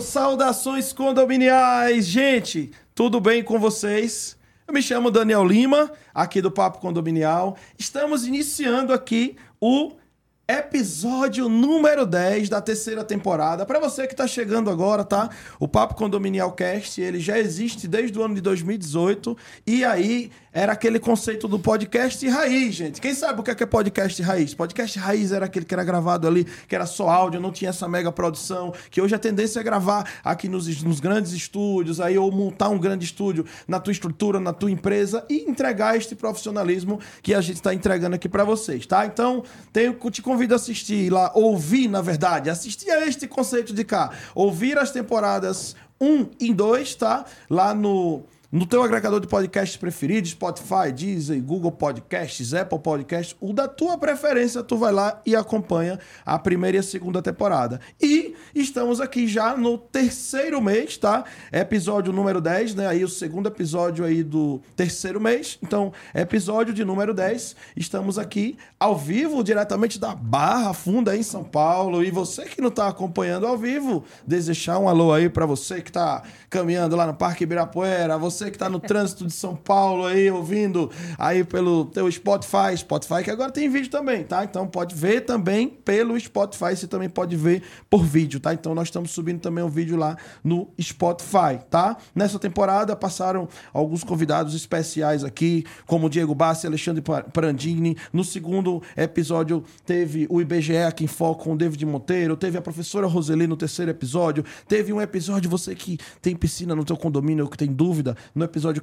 Saudações condominiais, gente! Tudo bem com vocês? Eu me chamo Daniel Lima, aqui do Papo Condominial. Estamos iniciando aqui o episódio número 10 da terceira temporada. Para você que está chegando agora, tá? O Papo Condominial Cast, ele já existe desde o ano de 2018 e aí era aquele conceito do podcast raiz, gente. Quem sabe o que é, que é podcast raiz? Podcast raiz era aquele que era gravado ali, que era só áudio, não tinha essa mega produção, que hoje a tendência é gravar aqui nos, nos grandes estúdios, aí ou montar um grande estúdio na tua estrutura, na tua empresa e entregar este profissionalismo que a gente está entregando aqui para vocês, tá? Então, tenho te convido a assistir lá, ouvir, na verdade, assistir a este conceito de cá, ouvir as temporadas 1 e 2, tá? Lá no no teu agregador de podcasts preferido, Spotify, Deezer, Google Podcasts, Apple Podcasts, o da tua preferência, tu vai lá e acompanha a primeira e a segunda temporada. E estamos aqui já no terceiro mês, tá? Episódio número 10, né? Aí o segundo episódio aí do terceiro mês. Então, episódio de número 10. Estamos aqui ao vivo, diretamente da Barra Funda em São Paulo. E você que não está acompanhando ao vivo, desejar um alô aí para você que está caminhando lá no Parque Ibirapuera, você você que está no trânsito de São Paulo aí, ouvindo aí pelo teu Spotify, Spotify que agora tem vídeo também, tá? Então pode ver também pelo Spotify, você também pode ver por vídeo, tá? Então nós estamos subindo também um vídeo lá no Spotify, tá? Nessa temporada passaram alguns convidados especiais aqui, como Diego Bassi, Alexandre Prandini. No segundo episódio teve o IBGE aqui em foco com o David Monteiro, teve a professora Roseli no terceiro episódio, teve um episódio você que tem piscina no teu condomínio, que tem dúvida, no episódio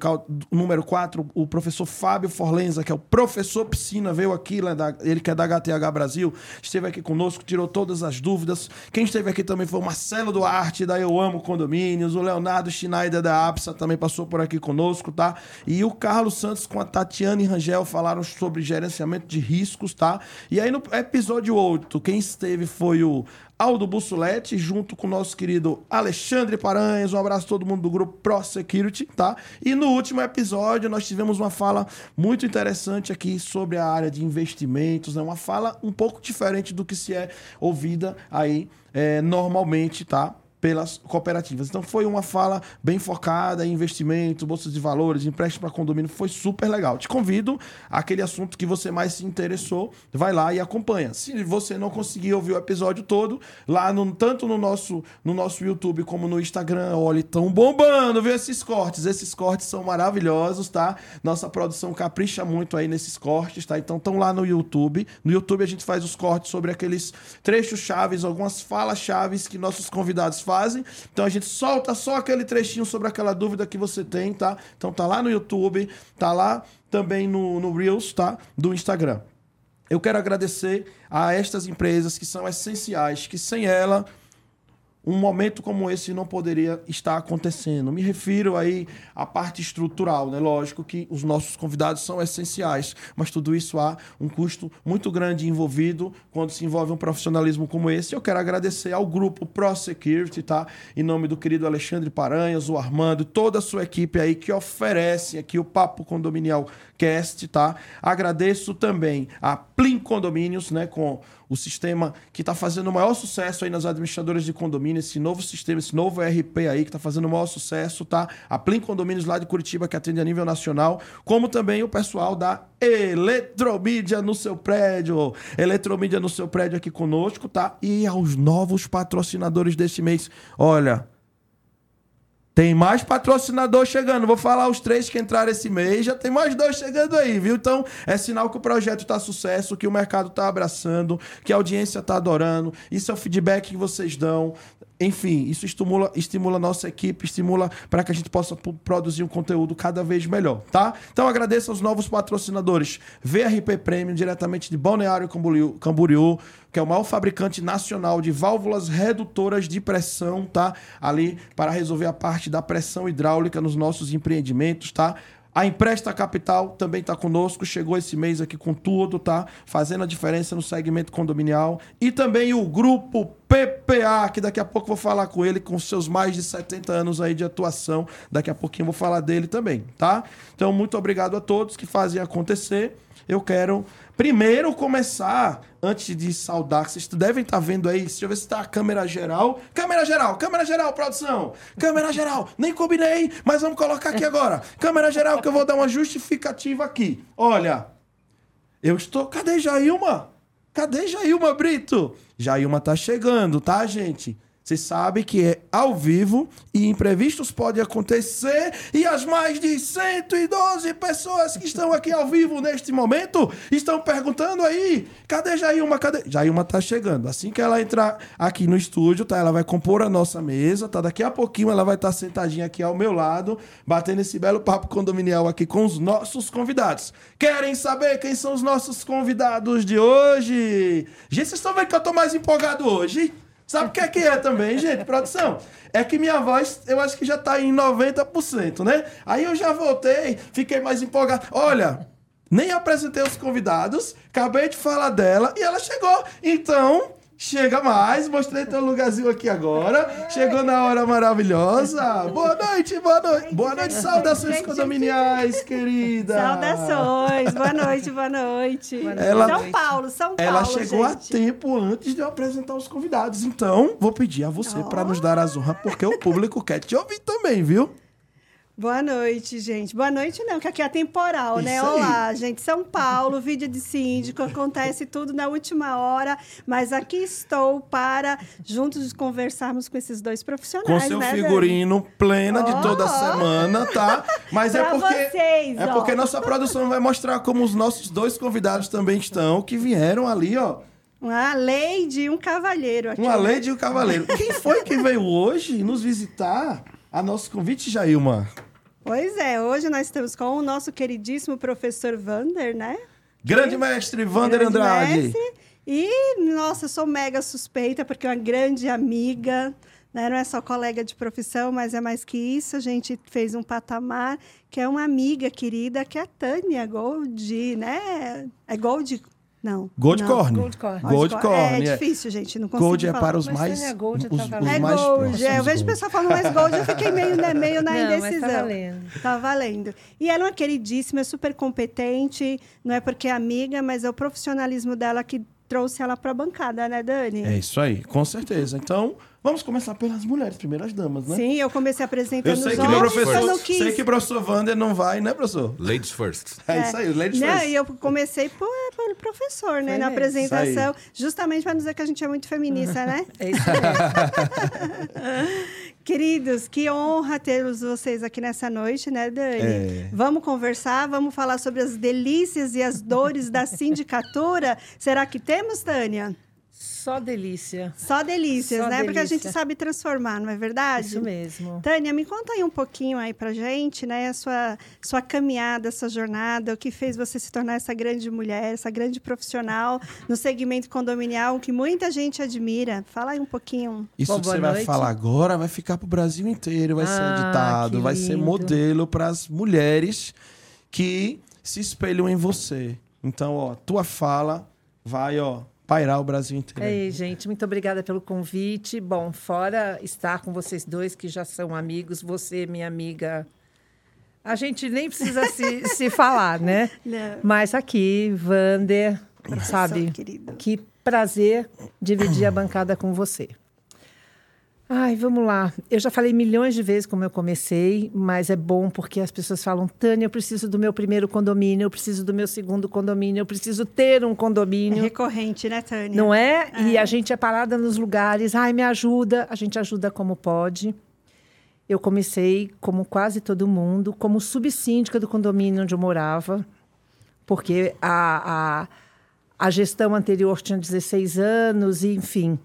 número 4, o professor Fábio Forlenza, que é o professor piscina, veio aqui, né, ele que é da HTH Brasil, esteve aqui conosco, tirou todas as dúvidas. Quem esteve aqui também foi o Marcelo Duarte, da Eu Amo Condomínios, o Leonardo Schneider, da APSA, também passou por aqui conosco, tá? E o Carlos Santos com a Tatiane Rangel falaram sobre gerenciamento de riscos, tá? E aí no episódio 8, quem esteve foi o Aldo Bussolete, junto com o nosso querido Alexandre Paranhas. Um abraço a todo mundo do grupo Pro Security, tá? E no último episódio nós tivemos uma fala muito interessante aqui sobre a área de investimentos, né? Uma fala um pouco diferente do que se é ouvida aí é, normalmente, tá? Pelas cooperativas. Então foi uma fala bem focada em investimentos, bolsas de valores, empréstimo para condomínio, foi super legal. Te convido aquele assunto que você mais se interessou, vai lá e acompanha. Se você não conseguir ouvir o episódio todo, lá no, tanto no nosso no nosso YouTube como no Instagram, olha, estão bombando, viu esses cortes. Esses cortes são maravilhosos, tá? Nossa produção capricha muito aí nesses cortes, tá? Então estão lá no YouTube. No YouTube a gente faz os cortes sobre aqueles trechos chaves, algumas falas chaves que nossos convidados fazem. Então a gente solta só aquele trechinho sobre aquela dúvida que você tem, tá? Então tá lá no YouTube, tá lá também no, no Reels, tá? Do Instagram. Eu quero agradecer a estas empresas que são essenciais, que sem ela um momento como esse não poderia estar acontecendo. Me refiro aí à parte estrutural, né? Lógico que os nossos convidados são essenciais, mas tudo isso há um custo muito grande envolvido quando se envolve um profissionalismo como esse. Eu quero agradecer ao grupo Pro Security, tá? Em nome do querido Alexandre Paranhas, o Armando, toda a sua equipe aí que oferece aqui o Papo Condominial Cast, tá? Agradeço também a Plim Condomínios, né, com o sistema que está fazendo o maior sucesso aí nas administradoras de condomínio, esse novo sistema, esse novo RP aí que está fazendo o maior sucesso, tá? A Plim Condomínios lá de Curitiba, que atende a nível nacional, como também o pessoal da Eletromídia no seu prédio. Eletromídia no seu prédio aqui conosco, tá? E aos novos patrocinadores desse mês. Olha, tem mais patrocinador chegando. Vou falar os três que entraram esse mês. Já tem mais dois chegando aí, viu? Então, é sinal que o projeto está sucesso, que o mercado está abraçando, que a audiência está adorando. Isso é o feedback que vocês dão. Enfim, isso estimula, estimula a nossa equipe, estimula para que a gente possa produzir um conteúdo cada vez melhor, tá? Então agradeço aos novos patrocinadores. VRP Premium, diretamente de Balneário Camboriú, Camboriú, que é o maior fabricante nacional de válvulas redutoras de pressão, tá? Ali para resolver a parte da pressão hidráulica nos nossos empreendimentos, tá? A Empresta Capital também está conosco, chegou esse mês aqui com tudo, tá? Fazendo a diferença no segmento condominial. E também o Grupo PPA, que daqui a pouco vou falar com ele, com seus mais de 70 anos aí de atuação. Daqui a pouquinho vou falar dele também, tá? Então, muito obrigado a todos que fazem acontecer. eu quero primeiro começar, antes de saudar, vocês devem estar vendo aí, deixa eu ver se tá a câmera geral. Câmera geral, câmera geral, produção. Câmera geral, nem combinei, mas vamos colocar aqui agora. Câmera geral que eu vou dar uma justificativa aqui. Olha, eu estou. Cadê Jailma? Cadê Jailma Brito? Jailma tá chegando, tá, gente? Você sabe que é ao vivo e imprevistos podem acontecer e as mais de 112 pessoas que estão aqui ao vivo neste momento estão perguntando aí, cadê Jailma? Cadê? Jailma tá chegando. Assim que ela entrar aqui no estúdio, tá? Ela vai compor a nossa mesa, tá? Daqui a pouquinho ela vai estar sentadinha aqui ao meu lado, batendo esse belo papo condominial aqui com os nossos convidados. Querem saber quem são os nossos convidados de hoje? Gente, vocês estão vendo que eu tô mais empolgado hoje? Sabe o que é que é também, gente, produção? É que minha voz, eu acho que já tá em 90%, né? Aí eu já voltei, fiquei mais empolgado. Olha, nem apresentei os convidados, acabei de falar dela e ela chegou. Então, Chega mais, mostrei teu lugarzinho aqui agora. Chegou na hora maravilhosa. Boa noite, boa noite. Boa noite, saudações condominiais, querida. Saudações, boa noite, boa noite. Ela, São Paulo, São Paulo. Ela chegou gente. a tempo antes de eu apresentar os convidados. Então, vou pedir a você oh. para nos dar as honras, porque o público quer te ouvir também, viu? Boa noite, gente. Boa noite, não, que aqui é temporal, né? Isso né? Aí. Olá, gente. São Paulo, vídeo de síndico, acontece tudo na última hora, mas aqui estou para juntos conversarmos com esses dois profissionais. Com seu né, figurino Dani? plena de toda semana, tá? Mas é porque. Vocês, é porque nossa produção vai mostrar como os nossos dois convidados também estão, que vieram ali, ó. Uma lady e um cavalheiro aqui. Uma lady e um cavaleiro. Quem foi que veio hoje nos visitar? A nosso convite, Jailma. Pois é, hoje nós estamos com o nosso queridíssimo professor Vander, né? Grande mestre Vander grande Andrade. Mestre. E, nossa, sou mega suspeita, porque é uma grande amiga, né? não é só colega de profissão, mas é mais que isso. A gente fez um patamar, que é uma amiga querida, que é a Tânia Gold, né? É Gold não. Gold não. Corn. Gold Corn. Gold Corn. É, é, difícil, gente. Não consigo Gold é para os mais. É gold, os, tá os é mais gold. É, eu vejo o pessoal falando mais gold, eu fiquei meio, né, meio na não, indecisão. Mas tá valendo. Tá valendo. E ela é uma queridíssima, é super competente. Não é porque é amiga, mas é o profissionalismo dela que trouxe ela para a bancada, né, Dani? É isso aí, com certeza. Então, vamos começar pelas mulheres, primeiras damas, né? Sim, eu comecei apresentando eu sei os que homens, professor, eu não quis. Sei que o professor Wander não vai, né, professor? Ladies first. É, é isso aí, ladies né? first. E eu comecei por, pelo professor, né, Foi na apresentação, justamente para dizer que a gente é muito feminista, né? É isso mesmo. Queridos, que honra tê-los vocês aqui nessa noite, né, Dani? É. Vamos conversar, vamos falar sobre as delícias e as dores da sindicatura. Será que temos, Tânia? Só delícia. Só delícias, Só né? Delícia. Porque a gente sabe transformar, não é verdade? Isso mesmo. Tânia, me conta aí um pouquinho aí pra gente, né? A sua, sua caminhada, essa jornada, o que fez você se tornar essa grande mulher, essa grande profissional no segmento condominial que muita gente admira. Fala aí um pouquinho. Isso Bom, que você noite. vai falar agora vai ficar pro Brasil inteiro, vai ah, ser editado, vai ser modelo para as mulheres que se espelham em você. Então, ó, tua fala vai, ó, pairar o Brasil inteiro. Ei, gente, muito obrigada pelo convite. Bom, fora estar com vocês dois, que já são amigos, você, minha amiga. A gente nem precisa se, se falar, né? Não. Mas aqui, Vander, sabe? Querido. Que prazer dividir a bancada com você. Ai, vamos lá. Eu já falei milhões de vezes como eu comecei, mas é bom porque as pessoas falam: Tânia, eu preciso do meu primeiro condomínio, eu preciso do meu segundo condomínio, eu preciso ter um condomínio. É recorrente, né, Tânia? Não é? é? E a gente é parada nos lugares. Ai, me ajuda. A gente ajuda como pode. Eu comecei, como quase todo mundo, como subsíndica do condomínio onde eu morava, porque a, a, a gestão anterior tinha 16 anos, e enfim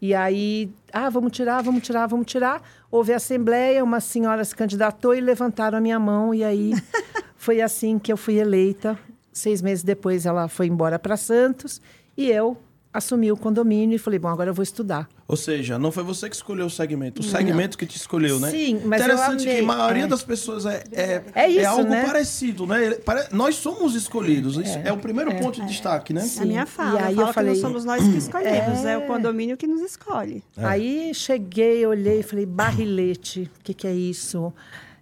e aí, ah, vamos tirar, vamos tirar, vamos tirar. Houve assembleia, uma senhora se candidatou e levantaram a minha mão. E aí foi assim que eu fui eleita. Seis meses depois ela foi embora para Santos e eu assumi o condomínio e falei, bom, agora eu vou estudar. Ou seja, não foi você que escolheu o segmento, o não. segmento que te escolheu, né? Sim, mas Interessante eu que a maioria é. das pessoas é, é, é, isso, é algo né? parecido, né? Nós somos escolhidos, isso é, é o primeiro é. ponto de destaque, né? Sim. A minha fala, e aí eu, eu falei, não somos nós que escolhemos, é, o condomínio que nos escolhe. Aí cheguei, olhei e falei, barrilete, o que, que é isso?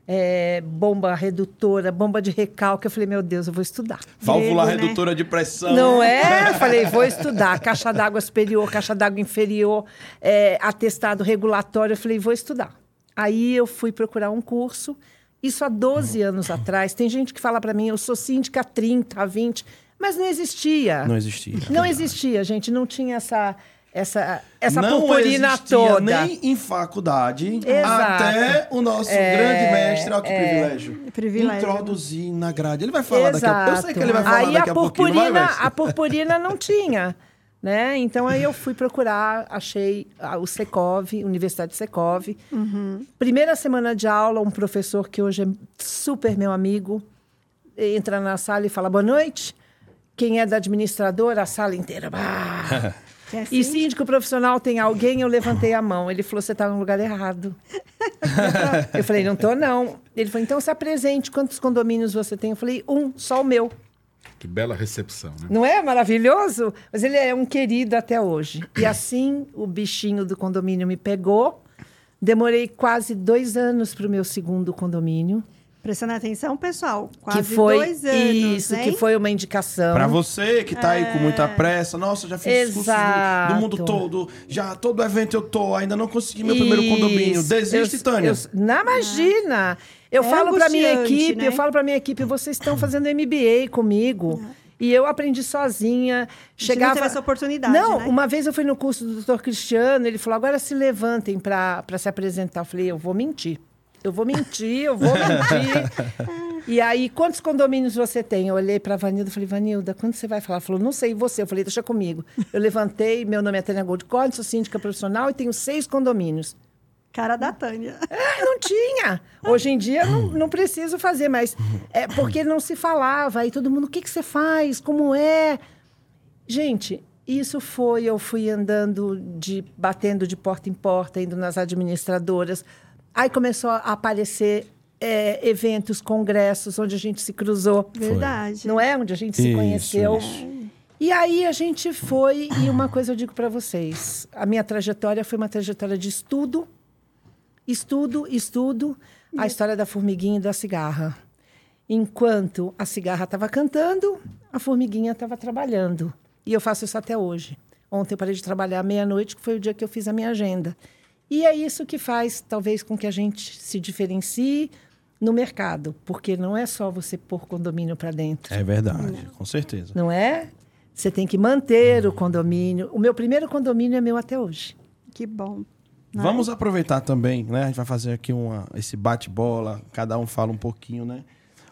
É, bomba redutora, bomba de recalque. Eu falei, meu Deus, eu vou estudar. Válvula Grego, né? redutora de pressão. Não é? Eu falei, vou estudar. Caixa d'água superior, caixa d'água inferior, é, atestado regulatório. Eu falei, vou estudar. Aí eu fui procurar um curso. Isso há 12 anos atrás. Tem gente que fala para mim, eu sou síndica há 30, há 20. Mas não existia. Não existia. Não existia, gente. Não tinha essa, essa, essa não purpurina toda. nem em faculdade, Exato. até o nosso grande mestre, olha que privilégio, Privilégio. introduzir na grade. Ele vai falar daqui a pouco. Eu sei que ele vai Exato. falar aí daqui a a pouquinho, vai, purpurina, a purpurina não tinha, né? Então aí eu fui procurar, achei ah, o Secov, Universidade Secov. Primeira semana de aula, um professor que hoje é super meu amigo entra na sala e fala boa noite. Quem é da administradora, a sala inteira. Bah! É assim? E síndico profissional tem alguém? Eu levantei a mão. Ele falou: você está no lugar errado. eu falei: não tô não. Ele falou: então se apresente. Quantos condomínios você tem? Eu falei: um, só o meu. Que bela recepção, né? Não é maravilhoso? Mas ele é um querido até hoje. E assim o bichinho do condomínio me pegou. Demorei quase dois anos para o meu segundo condomínio. Prestando atenção, pessoal. Quase que foi dois anos, isso, né? que foi uma indicação. Pra você que tá aí com muita pressa, nossa, já fiz cursos do, Exato. do mundo todo, já todo evento eu tô, ainda não consegui meu primeiro condomínio. Isso. Desiste, Eu- Tânia. eu- não, imagina. Eu É falo para minha equipe, né? eu falo para minha equipe, vocês estão fazendo MBA comigo. E eu aprendi sozinha. gente não Chegava... teve essa oportunidade, Não, né? uma vez eu fui no curso do doutor Cristiano, ele falou, agora se levantem para se apresentar. Eu falei, eu vou mentir. Eu vou mentir, eu vou mentir. e aí, quantos condomínios você tem? Eu olhei para a Vanilda e falei, Vanilda, quando você vai falar? Ela falou, não sei, e você? Eu falei, deixa comigo. Eu levantei, meu nome é Tânia Goldcorn, sou síndica profissional e tenho seis condomínios. Cara da Tânia. Ah, não tinha. Hoje em dia não, não preciso fazer, mas é porque não se falava. Aí todo mundo, o que, que você faz? Como é? Gente, isso foi, eu fui andando, de batendo de porta em porta, indo nas administradoras. Aí começou a aparecer é, eventos, congressos, onde a gente se cruzou. Verdade. Não é? Onde a gente se Isso, conheceu. isso. E aí a gente foi, e uma coisa eu digo para vocês: a minha trajetória foi uma trajetória de estudo, estudo, estudo, a história da formiguinha e da cigarra. Enquanto a cigarra estava cantando, a formiguinha estava trabalhando. E eu faço isso até hoje. Ontem eu parei de trabalhar à meia-noite, que foi o dia que eu fiz a minha agenda. E é isso que faz, talvez, com que a gente se diferencie no mercado, porque não é só você pôr condomínio para dentro. É verdade, com certeza. Não é? Você tem que manter o condomínio. O meu primeiro condomínio é meu até hoje. Que bom. né? Vamos aproveitar também, né? A gente vai fazer aqui uma, esse bate-bola, cada um fala um pouquinho, né?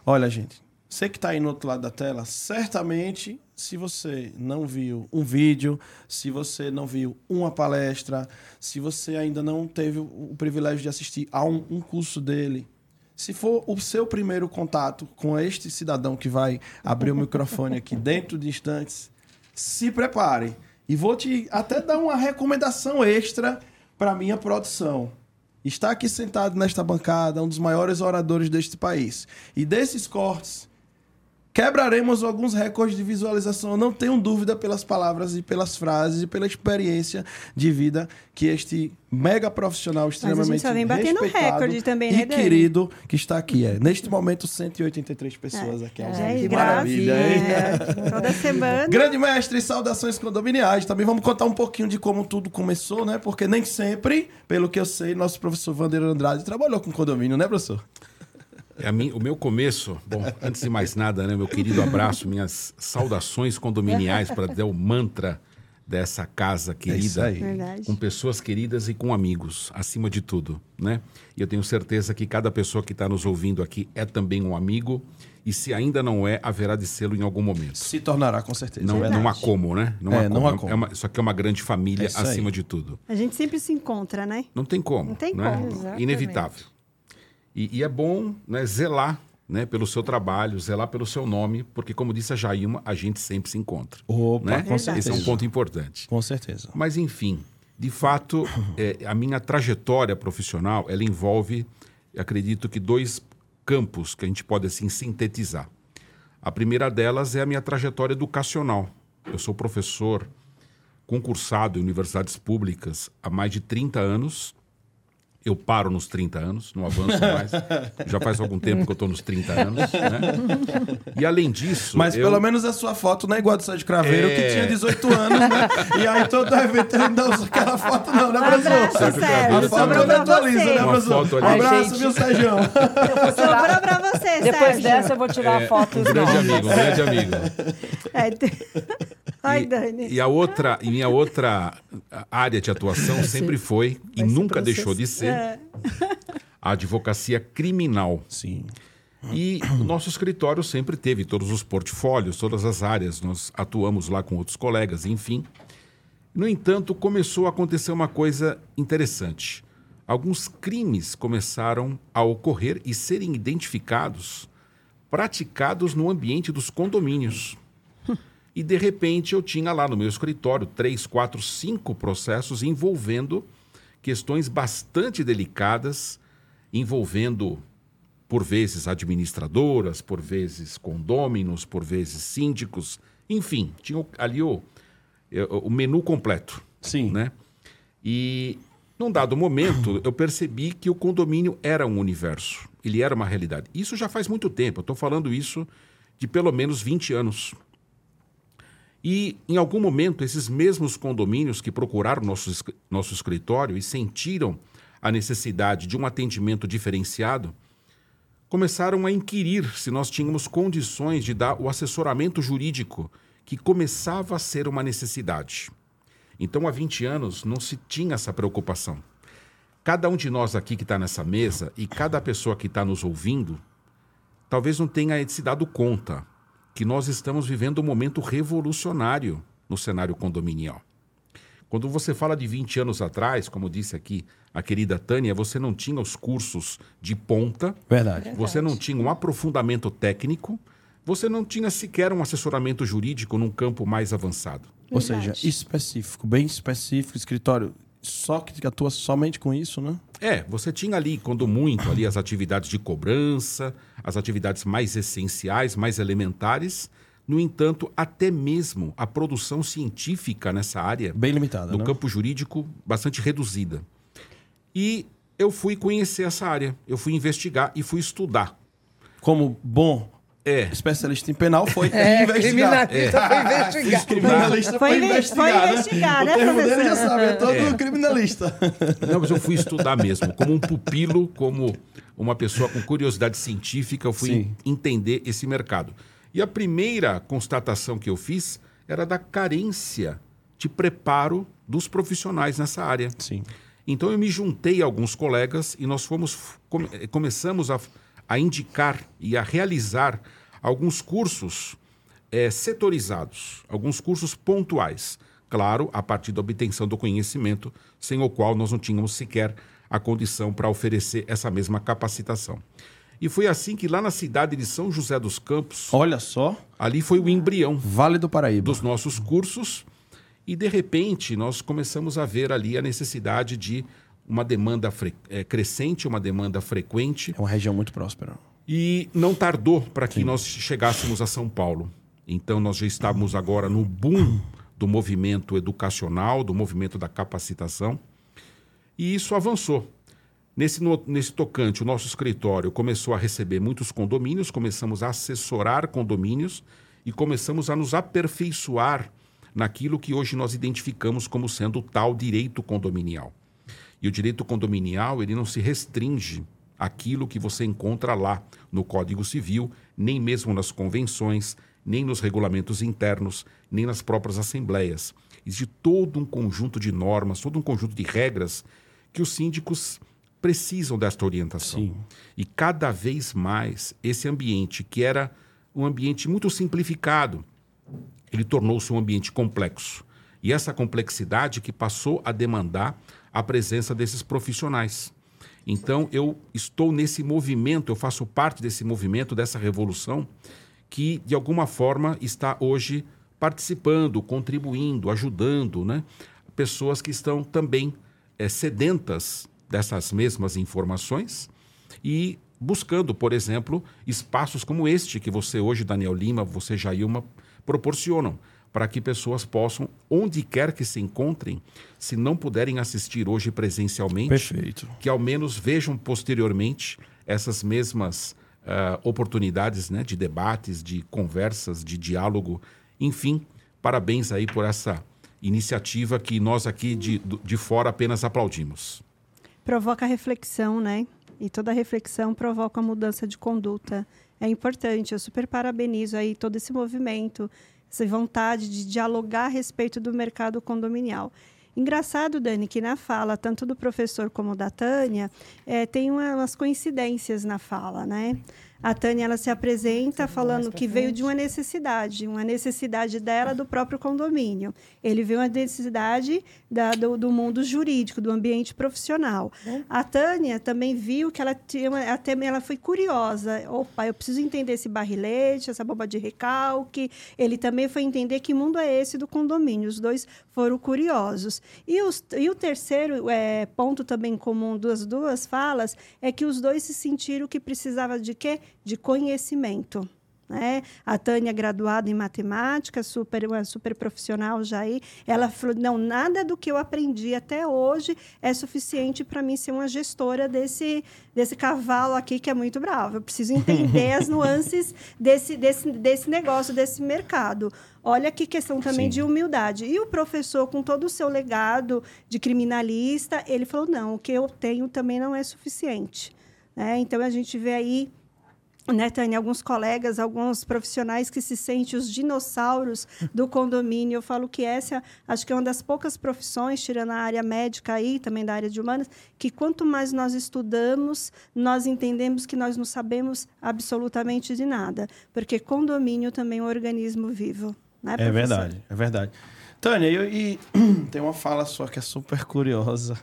Olha, gente, você que está aí no outro lado da tela, certamente, se você não viu um vídeo, se você não viu uma palestra, se você ainda não teve o, privilégio de assistir a um, um curso dele, se for o seu primeiro contato com este cidadão que vai abrir o microfone aqui dentro de instantes, se prepare. E vou te até dar uma recomendação extra para minha produção. Está aqui sentado nesta bancada um dos maiores oradores deste país. E desses cortes, quebraremos alguns recordes de visualização. Eu não tenho dúvida pelas palavras e pelas frases e pela experiência de vida que este mega profissional extremamente só vem respeitado recorde também, e né, Dani? querido que está aqui. É. Neste momento, 183 pessoas aqui. ao vivo. É, que maravilha, hein? É, toda semana. Grande mestre, saudações condominiais. Também vamos contar um pouquinho de como tudo começou, né? Porque nem sempre, pelo que eu sei, nosso professor Vandeiro Andrade trabalhou com condomínio, né, professor? É a mim, o meu começo, bom, antes de mais nada, né, meu querido abraço, minhas saudações condominiais para dar o mantra dessa casa É querida. Verdade. com pessoas queridas e com amigos, acima de tudo, né? E eu tenho certeza que cada pessoa que está nos ouvindo aqui é também um amigo e se ainda não é, haverá de sê-lo em algum momento. Se tornará, com certeza. Não, Verdade. não há como, né? Não É, há não como. há como. É uma, isso aqui é uma grande família É isso aí. acima de tudo. A gente sempre se encontra, né? Não tem como. Não tem né? como. Exatamente. Inevitável. E, e é bom né, zelar né, pelo seu trabalho, zelar pelo seu nome, porque, como disse a Jailma, a gente sempre se encontra. Opa, né? com Esse certeza. é um ponto importante. Com certeza. Mas, enfim, de fato, é, a minha trajetória profissional, ela envolve, acredito que, dois campos que a gente pode, assim, sintetizar. A primeira delas é a minha trajetória educacional. Eu sou professor concursado em universidades públicas há mais de 30 anos. Eu paro nos 30 anos, não avanço mais. Já faz algum tempo que eu estou nos 30 anos. Né? E além disso. Mas eu... pelo menos a sua foto não é igual a do Sérgio Craveiro, é... que tinha 18 anos, né? E aí todo evento ele não usa aquela foto, não, né, Brasil? Abraço, Sérgio, Sérgio. A foto não atualiza, né, Brasil? Um abraço, gente... viu, Sérgio? Sobrou pra você, Depois dessa eu vou tirar é, a foto. Um grande amigo, um grande amigo. É, Ai, Dani. E, a outra, e minha outra área de atuação sempre foi, e nunca deixou de ser, é. a advocacia criminal. Sim. E o nosso escritório sempre teve todos os portfólios, todas as áreas. Nós atuamos lá com outros colegas, enfim. No entanto, começou a acontecer uma coisa interessante. Alguns crimes começaram a ocorrer e serem identificados, praticados no ambiente dos condomínios. E de repente eu tinha lá no meu escritório três, quatro, cinco processos envolvendo questões bastante delicadas, envolvendo por vezes administradoras, por vezes condôminos, por vezes síndicos, enfim, tinha ali o, o menu completo. Sim. Né? E num dado momento eu percebi que o condomínio era um universo, ele era uma realidade. Isso já faz muito tempo, eu estou falando isso de pelo menos 20 anos. E, em algum momento, esses mesmos condomínios que procuraram nosso, nosso escritório e sentiram a necessidade de um atendimento diferenciado, começaram a inquirir se nós tínhamos condições de dar o assessoramento jurídico que começava a ser uma necessidade. Então, há 20 anos, não se tinha essa preocupação. Cada um de nós aqui que está nessa mesa e cada pessoa que está nos ouvindo, talvez não tenha se dado conta que nós estamos vivendo um momento revolucionário no cenário condominial. Quando você fala de 20 anos atrás, como disse aqui a querida Tânia, você não tinha os cursos de ponta. Verdade. Você não tinha um aprofundamento técnico. Você não tinha sequer um assessoramento jurídico num campo mais avançado. Ou seja, específico, bem específico, escritório só que atua somente com isso, né? É, você tinha ali, quando muito, ali as atividades de cobrança, as atividades mais essenciais, mais elementares. No entanto, até mesmo a produção científica nessa área, bem limitada, no né? campo jurídico, bastante reduzida. E eu fui conhecer essa área, eu fui investigar e fui estudar. Como bom é. Especialista em penal foi é, investigar. Criminalista é. foi investigar. criminalista foi, foi investigar. Foi investigar, né, né o dele já sabe, é todo é. criminalista. Não, mas eu fui estudar mesmo. Como um pupilo, como uma pessoa com curiosidade científica, eu fui Sim. entender esse mercado. E a primeira constatação que eu fiz era da carência de preparo dos profissionais nessa área. Sim. Então eu me juntei a alguns colegas e nós fomos come, começamos a a indicar e a realizar alguns cursos é, setorizados, alguns cursos pontuais. Claro, a partir da obtenção do conhecimento, sem o qual nós não tínhamos sequer a condição para oferecer essa mesma capacitação. E foi assim que lá na cidade de São José dos Campos. Olha só. Ali foi o embrião. Vale do Paraíba. Dos nossos cursos. E de repente nós começamos a ver ali a necessidade de uma demanda é, crescente, uma demanda frequente. É uma região muito próspera. E não tardou para que Sim. nós chegássemos a São Paulo. Então nós já estávamos agora no boom do movimento educacional, do movimento da capacitação. E isso avançou. Nesse, no, nesse tocante, o nosso escritório começou a receber muitos condomínios, começamos a assessorar condomínios e começamos a nos aperfeiçoar naquilo que hoje nós identificamos como sendo o tal direito condominial. E o direito condominial, ele não se restringe àquilo que você encontra lá no Código Civil, nem mesmo nas convenções, nem nos regulamentos internos, nem nas próprias assembleias. Existe todo um conjunto de normas, todo um conjunto de regras que os síndicos precisam desta orientação. Sim. E cada vez mais esse ambiente, que era um ambiente muito simplificado, ele tornou-se um ambiente complexo. E essa complexidade que passou a demandar a presença desses profissionais. Então, eu estou nesse movimento, eu faço parte desse movimento, dessa revolução, que de alguma forma está hoje participando, contribuindo, ajudando né? pessoas que estão também é, sedentas dessas mesmas informações e buscando, por exemplo, espaços como este que você hoje, Daniel Lima, você, Jailma, proporcionam para que pessoas possam, onde quer que se encontrem, se não puderem assistir hoje presencialmente, Perfeito. que ao menos vejam posteriormente essas mesmas ah, oportunidades né, de debates, de conversas, de diálogo. Enfim, parabéns aí por essa iniciativa que nós aqui de, de fora apenas aplaudimos. provoca reflexão, né? E toda reflexão provoca mudança de conduta. É importante, eu super parabenizo aí todo esse movimento, essa vontade de dialogar a respeito do mercado condominial. Engraçado, Dani, que na fala, tanto do professor como da Tânia, eh, tem uma- umas coincidências na fala, né? A Tânia ela se apresenta falando que veio de uma necessidade, uma necessidade dela do próprio condomínio. Ele viu a necessidade da- do, do mundo jurídico, do ambiente profissional. A Tânia também viu que ela tinha, uma- até ela foi curiosa. Opa, eu preciso entender esse barrilete, essa bomba de recalque. Ele também foi entender que mundo é esse do condomínio. Os dois foram curiosos. E, os- e o terceiro eh, ponto também comum das duas falas é que os dois se sentiram que precisava de quê? De conhecimento. Né? A Tânia, graduada em matemática, super, uma super profissional já aí, ela falou: não, nada do que eu aprendi até hoje é suficiente para mim ser uma gestora desse, desse cavalo aqui que é muito bravo. Eu preciso entender as nuances desse, desse, desse negócio, desse mercado. Olha que questão também Sim. de humildade. E o professor, com todo o seu legado de criminalista, ele falou: não, o que eu tenho também não é suficiente. Né? Então a gente vê aí né, Tânia, alguns colegas, alguns profissionais que se sentem os dinossauros do condomínio. Eu falo que essa, acho que é uma das poucas profissões, tirando a área médica aí, também da área de humanas, que quanto mais nós estudamos, nós entendemos que nós não sabemos absolutamente de nada. Porque condomínio também é um organismo vivo. Né, É verdade, é verdade. Tânia, eu- e tem uma fala sua que é super curiosa.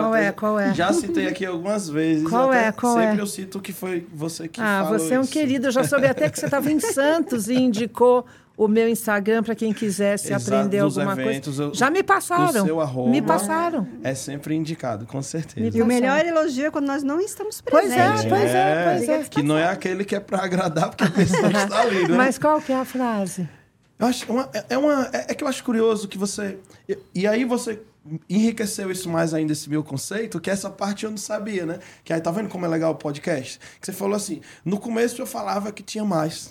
Qual é, qual é? Já citei aqui algumas vezes. Qual é, qual sempre é? eu cito que foi você que Ah, falou você é um isso. querido. Eu já soube até que você estava em Santos e indicou o meu Instagram para quem quisesse Exato, aprender alguma eventos, coisa. eu- Já me passaram. o seu arroba. Me passaram. É sempre indicado, com certeza. E o melhor elogio é quando nós não estamos Pois presentes. é, pois é, pois é. Que não é aquele que é pra agradar, porque a pessoa está ali, né? Mas qual que é a frase? Eu acho uma, é, é uma, é, é que eu acho curioso que você. E, e aí você enriqueceu isso mais ainda, esse meu conceito, que essa parte eu não sabia, né? Que aí tá vendo como é legal o podcast? Que você falou assim: no começo eu falava que tinha mais.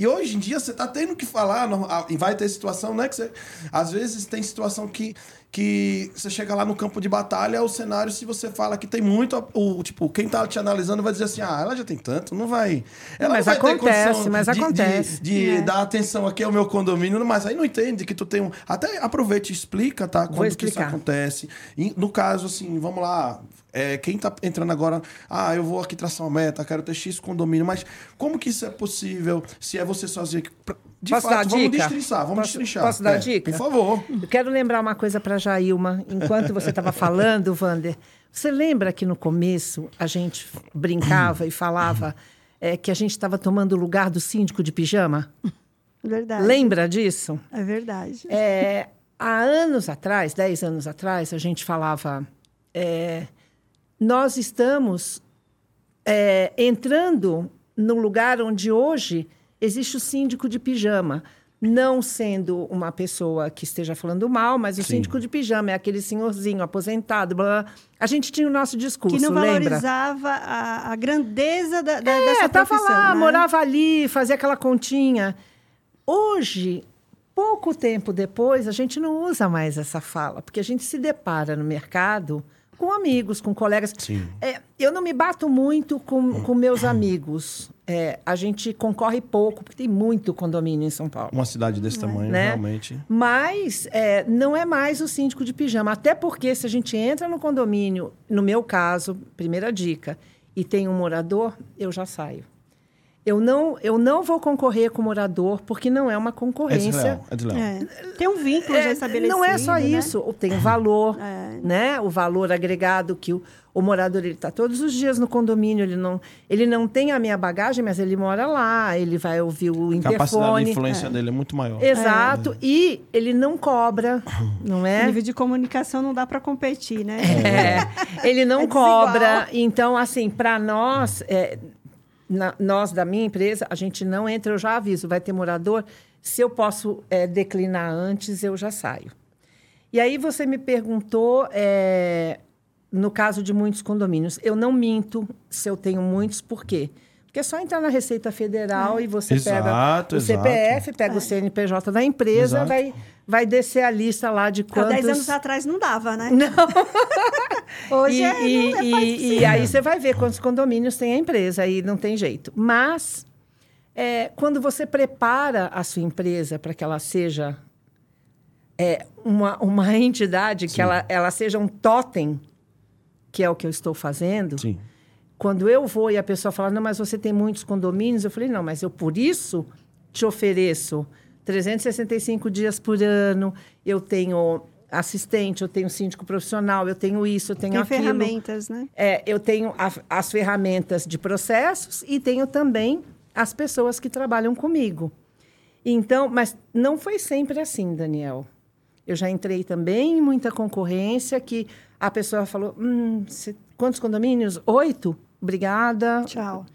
E hoje em dia você tá tendo que falar, no- ah, e vai ter situação, né? Que você, às vezes tem situação que, que você chega lá no campo de batalha, o cenário, se você fala que tem muito, o, tipo, quem tá te analisando vai dizer assim, ah, ela já tem tanto, não vai. Ela Mas não vai ter acontece, condição mas de- de- acontece. De, É. dar atenção aqui ao meu condomínio, mas aí não entende que tu tem um. Até aproveite e explica, tá? Quando que isso acontece. E, no caso, assim, vamos lá. É, quem tá entrando agora, ah, eu vou aqui traçar uma meta, quero ter X condomínio, mas como que isso é possível se é você sozinho? De Posso fato, dar vamos dica? destrinçar, vamos Posso- destrinchar. posso dar É, dica? Por favor. Eu quero lembrar uma coisa para a Jailma, enquanto você estava falando, Wander. Você lembra que no começo a gente brincava e falava é, que a gente estava tomando o lugar do síndico de pijama? Verdade. Lembra disso? É verdade. É, há anos atrás, 10 anos atrás, a gente falava: é, nós estamos é, entrando no lugar onde hoje existe o síndico de pijama. Não sendo uma pessoa que esteja falando mal, mas o síndico de pijama é aquele senhorzinho aposentado. Blá, blá. A gente tinha o nosso discurso, que não lembra? valorizava a, a grandeza da, da, É, dessa profissão. lá, né? morava ali, fazia aquela continha. Hoje, pouco tempo depois, a gente não usa mais essa fala, porque a gente se depara no mercado com amigos, com colegas. Sim. É, eu não me bato muito com, com meus amigos. É, a gente concorre pouco, porque tem muito condomínio em São Paulo. Uma cidade desse tamanho, Né? realmente. Mas é, não é mais o síndico de pijama. Até porque se a gente entra no condomínio, no meu caso, primeira dica, e tem um morador, eu já saio. Eu não, eu não vou concorrer com o morador, porque não é uma É concorrência. desleal. É desleal. É. Tem um vínculo já É, estabelecido. não é só né? isso, tem o valor, É. né? O valor agregado que o, o morador ele está todos os dias no condomínio, ele não, ele não tem a minha bagagem, mas ele mora lá, ele vai ouvir o A capacidade de interfone. influência dele é muito maior. Exato, e ele não cobra, não O é? nível de comunicação não dá para competir, né? É, ele não É cobra. Então, assim, para nós, é, na- nós da minha empresa, a gente não entra, eu já aviso, vai ter morador, Se eu posso é, declinar antes, eu já saio. E aí você me perguntou, é, no caso de muitos condomínios, eu não minto se eu tenho muitos, por quê? Porque é só entrar na Receita Federal É. e você Exato, pega o exato. CPF, pega o CNPJ da empresa, Exato. vai, vai descer a lista lá de Há quantos... 10 anos atrás não dava, né? Não. Hoje e, é, e- não é e- mais e aí você vai ver quantos condomínios tem a empresa, aí não tem jeito. Mas é, quando você prepara a sua empresa para que ela seja é, uma, uma entidade, que ela, ela seja um totem, que é o que eu estou fazendo, Sim. quando eu vou e a pessoa fala, não, mas você tem muitos condomínios, eu falei, não, mas eu por isso te ofereço 365 dias por ano, eu tenho assistente, eu tenho síndico profissional, eu tenho isso, eu tenho Tem aquilo. ferramentas, né? É, eu tenho a- as ferramentas de processos e tenho também as pessoas que trabalham comigo. Então, mas não foi sempre assim, Daniel. Eu já entrei também em muita concorrência que a pessoa falou: hum, cê- quantos condomínios? Oito? Obrigada. Tchau.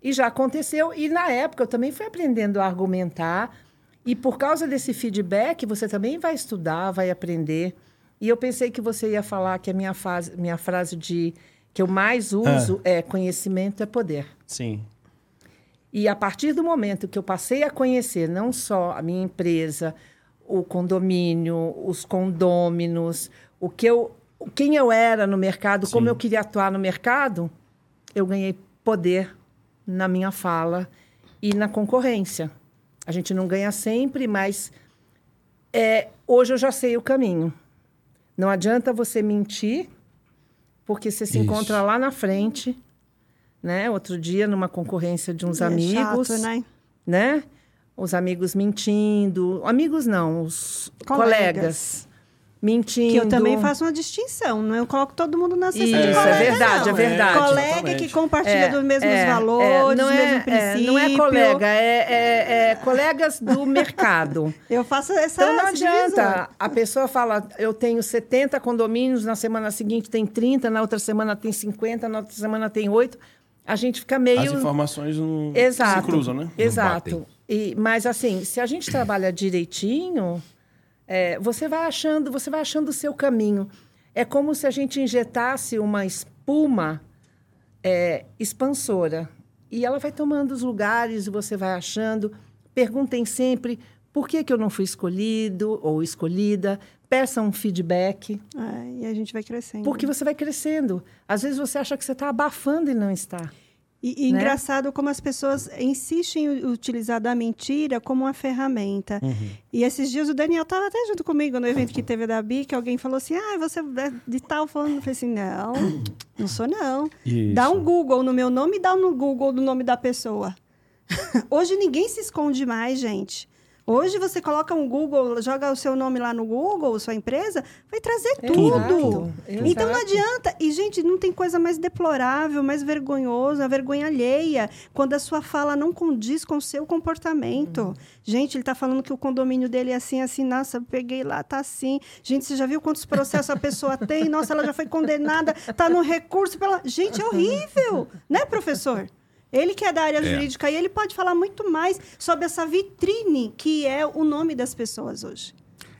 E já aconteceu. E na época eu também fui aprendendo a argumentar. E por causa desse feedback, você também vai estudar, vai aprender. E eu pensei que você ia falar que a minha, fase, minha frase de que eu mais uso é conhecimento é poder. Sim. E a partir do momento que eu passei a conhecer não só a minha empresa, o condomínio, os condôminos, o que eu, quem eu era no mercado, como Sim. eu queria atuar no mercado, eu ganhei poder na minha fala e na concorrência. A gente não ganha sempre, mas é, hoje eu já sei o caminho. Não adianta você mentir, porque você se Isso. encontra lá na frente, né? Outro dia, numa concorrência de uns É amigos, chato, né? né? Os amigos mentindo. Amigos não, os Colegas. colegas, mentindo. Que eu também faço uma distinção, não eu coloco todo mundo na cesta Isso, de é colega, verdade, não. é verdade. Colega Exatamente. que compartilha É, dos mesmos é, valores, é, não dos é, mesmos é, princípios. não é colega, é, é- é colegas do mercado. Eu faço essa Então não essa divisão. adianta. A pessoa fala, eu tenho 70 condomínios, na semana seguinte tem 30, na outra semana tem 50, na outra semana tem 8. A gente fica meio. As informações não Exato. se cruzam, né? Exato. E, mas assim, se a gente trabalha direitinho, é, você vai achando, você vai achando o seu caminho. É como se a gente injetasse uma espuma é, expansora e ela vai tomando os lugares e você vai achando. Perguntem sempre por que, que eu não fui escolhido ou escolhida. Peçam um feedback, É, e a gente vai crescendo. porque você vai crescendo. Às vezes você acha que você está abafando e não está. E, e né? engraçado como as pessoas insistem em utilizar da mentira como uma ferramenta. Uhum. E esses dias o Daniel estava até junto comigo no evento que teve da BI, que alguém falou assim: ah, você é de tal falando. Eu falei assim: não, não sou não. Isso. Dá um Google no meu nome e dá no Google do nome da pessoa. Hoje ninguém se esconde mais, gente. Hoje você coloca um Google, joga o seu nome lá no Google, sua empresa, vai trazer tudo. Exato, Então não exato. adianta. E, gente, não tem coisa mais deplorável, mais vergonhosa, a vergonha alheia, quando a sua fala não condiz com o seu comportamento. Gente, ele está falando que o condomínio dele é assim, assim, nossa, eu peguei lá, tá assim. Gente, você já viu quantos processos a pessoa tem? Nossa, ela já foi condenada, tá no recurso pela. Gente, é horrível, né, professor? Ele que é da área É. jurídica e ele pode falar muito mais sobre essa vitrine que é o nome das pessoas hoje.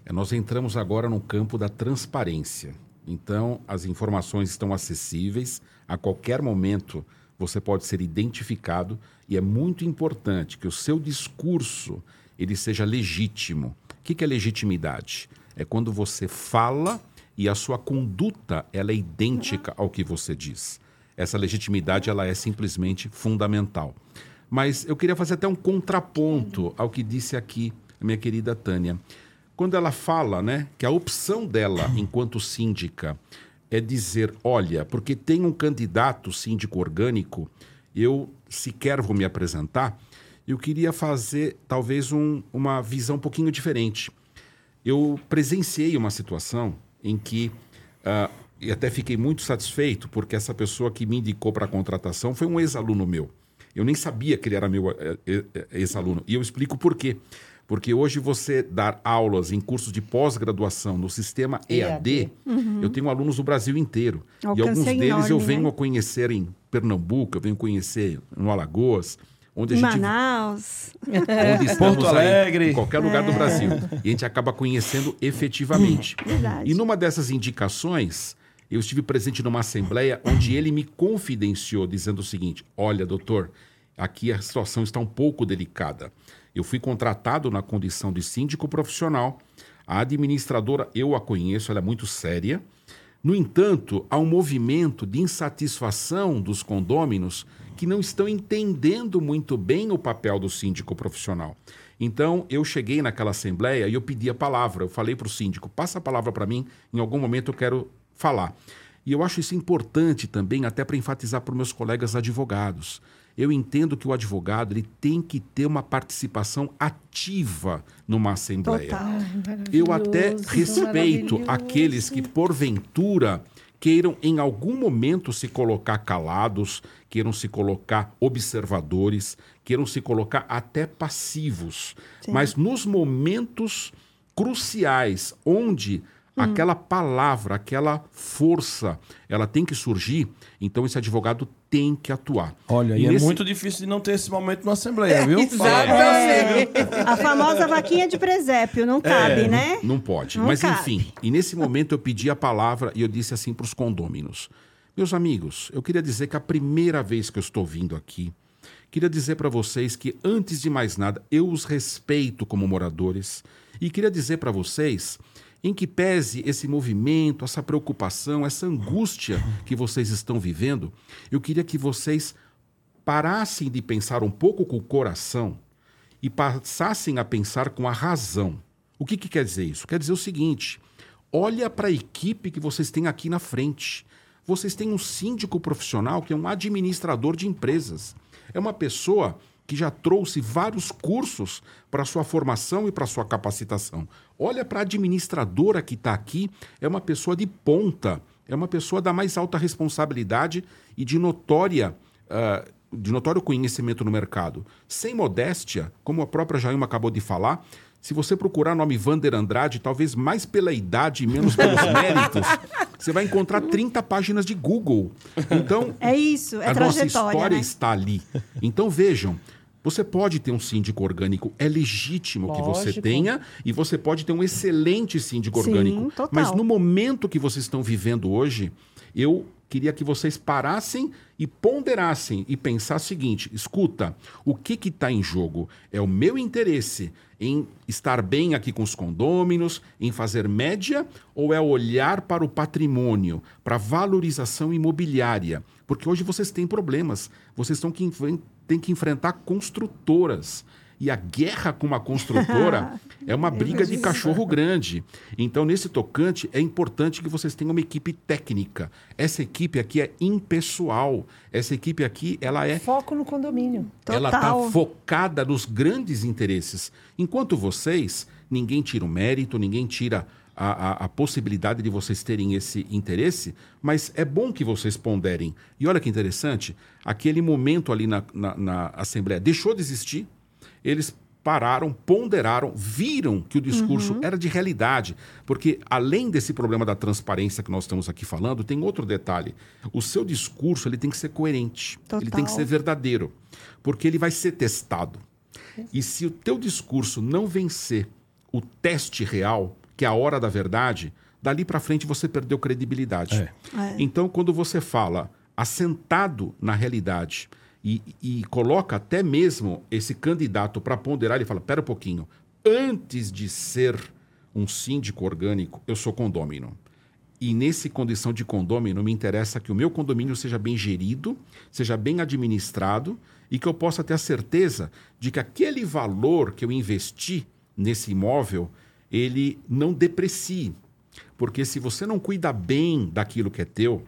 É, nós entramos agora no campo da transparência. Então, as informações estão acessíveis. A qualquer momento, você pode ser identificado. E é muito importante que o seu discurso ele seja legítimo. O que é legitimidade? É quando você fala e a sua conduta ela é idêntica ao que você diz. Essa legitimidade ela é simplesmente fundamental. Mas eu queria fazer até um contraponto ao que disse aqui a minha querida Tânia. Quando ela fala, né, que a opção dela enquanto síndica é dizer, olha, porque tem um candidato síndico orgânico, eu sequer vou me apresentar, eu queria fazer talvez um- uma visão um pouquinho diferente. Eu presenciei uma situação em que, ah, e até fiquei muito satisfeito, porque essa pessoa que me indicou para a contratação foi um ex-aluno meu. Eu nem sabia que ele era meu eh, eh, eh, ex-aluno. E eu explico por quê. Porque hoje você dar aulas em cursos de pós-graduação no sistema EAD, eu tenho alunos do Brasil inteiro. O e alguns alcance é deles eu enorme, venho né? a conhecer em Pernambuco, eu venho conhecer no Alagoas, onde a gente Manaus. onde estamos Porto aí, Alegre. em qualquer lugar do Brasil. E a gente acaba conhecendo efetivamente. Verdade. E numa dessas indicações, eu estive presente numa assembleia onde ele me confidenciou, dizendo o seguinte: Olha, doutor, aqui a situação está um pouco delicada. Eu fui contratado na condição de síndico profissional. A administradora, eu a conheço, ela é muito séria. No entanto, há um movimento de insatisfação dos condôminos que não estão entendendo muito bem o papel do síndico profissional. Então, eu cheguei naquela assembleia e eu pedi a palavra. Eu falei para o síndico: passa a palavra para mim, em algum momento eu quero falar. E eu acho isso importante também, até para enfatizar para os meus colegas advogados. Eu entendo que o advogado ele tem que ter uma participação ativa numa assembleia. Total. Eu até respeito aqueles que, porventura, queiram em algum momento se colocar calados, queiram se colocar observadores, queiram se colocar até passivos. Mas nos momentos cruciais, onde Hum. aquela palavra, aquela força, ela tem que surgir, então esse advogado tem que atuar. Olha, e, é nesse- muito difícil de não ter esse momento na Assembleia, viu? Exatamente. A famosa vaquinha de presépio, não cabe, né? Não pode. Não Mas cabe. enfim, e nesse momento eu pedi a palavra e eu disse assim para os condôminos: Meus amigos, eu queria dizer que a primeira vez que eu estou vindo aqui, queria dizer para vocês que, antes de mais nada, eu os respeito como moradores e queria dizer para vocês. Em que pese esse movimento, essa preocupação, essa angústia que vocês estão vivendo, eu queria que vocês parassem de pensar um pouco com o coração e passassem a pensar com a razão. O que, que quer dizer isso? Quer dizer o seguinte: olha para a equipe que vocês têm aqui na frente. Vocês têm um síndico profissional que é um administrador de empresas. É uma pessoa que já trouxe vários cursos para sua formação e para sua capacitação. Olha para a administradora que está aqui, é uma pessoa de ponta, é uma pessoa da mais alta responsabilidade e de notória ah, de notório conhecimento no mercado. Sem modéstia, como a própria Jailma acabou de falar, se você procurar o nome Vander Andrade, talvez mais pela idade e menos pelos méritos, você vai encontrar 30 páginas de Google. Então, É isso, é a nossa trajetória, história né? está ali. Então vejam, você pode ter um síndico orgânico, é legítimo que você Lógico. tenha, e você pode ter um excelente síndico Sim, orgânico. total. Mas no momento que vocês estão vivendo hoje, eu queria que vocês parassem e ponderassem e pensar o seguinte: escuta, o que está em jogo? É o meu interesse em estar bem aqui com os condôminos, em fazer média, ou é olhar para o patrimônio, para a valorização imobiliária? Porque hoje vocês têm problemas, vocês estão que têm que enfrentar construtoras. E a guerra com uma construtora é uma briga de cachorro grande. Então, nesse tocante, é importante que vocês tenham uma equipe técnica. Essa equipe aqui é impessoal. Essa equipe aqui, ela é Foco no condomínio. ela está Total. focada nos grandes interesses. Enquanto vocês, ninguém tira o mérito, ninguém tira a, a- a possibilidade de vocês terem esse interesse, mas é bom que vocês ponderem. E olha que interessante, aquele momento ali na, na- na Assembleia deixou de existir, eles pararam, ponderaram, viram que o discurso era de realidade. Porque, além desse problema da transparência que nós estamos aqui falando, tem outro detalhe. O seu discurso ele tem que ser coerente, ele tem que Total. ser verdadeiro, porque ele vai ser testado. E se o teu discurso não vencer o teste real, que é a hora da verdade, dali para frente você perdeu credibilidade. É. Então, quando você fala assentado na realidade e, e coloca até mesmo esse candidato para ponderar, ele fala: pera um pouquinho, antes de ser um síndico orgânico, eu sou condômino. E nesse condição de condômino, me interessa que o meu condomínio seja bem gerido, seja bem administrado e que eu possa ter a certeza de que aquele valor que eu investi nesse imóvel, ele não deprecie. Porque se você não cuida bem daquilo que é teu,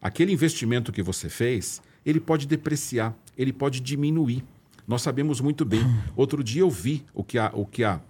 aquele investimento que você fez, ele pode depreciar, ele pode diminuir. Nós sabemos muito bem. Outro dia eu vi o que a, o que a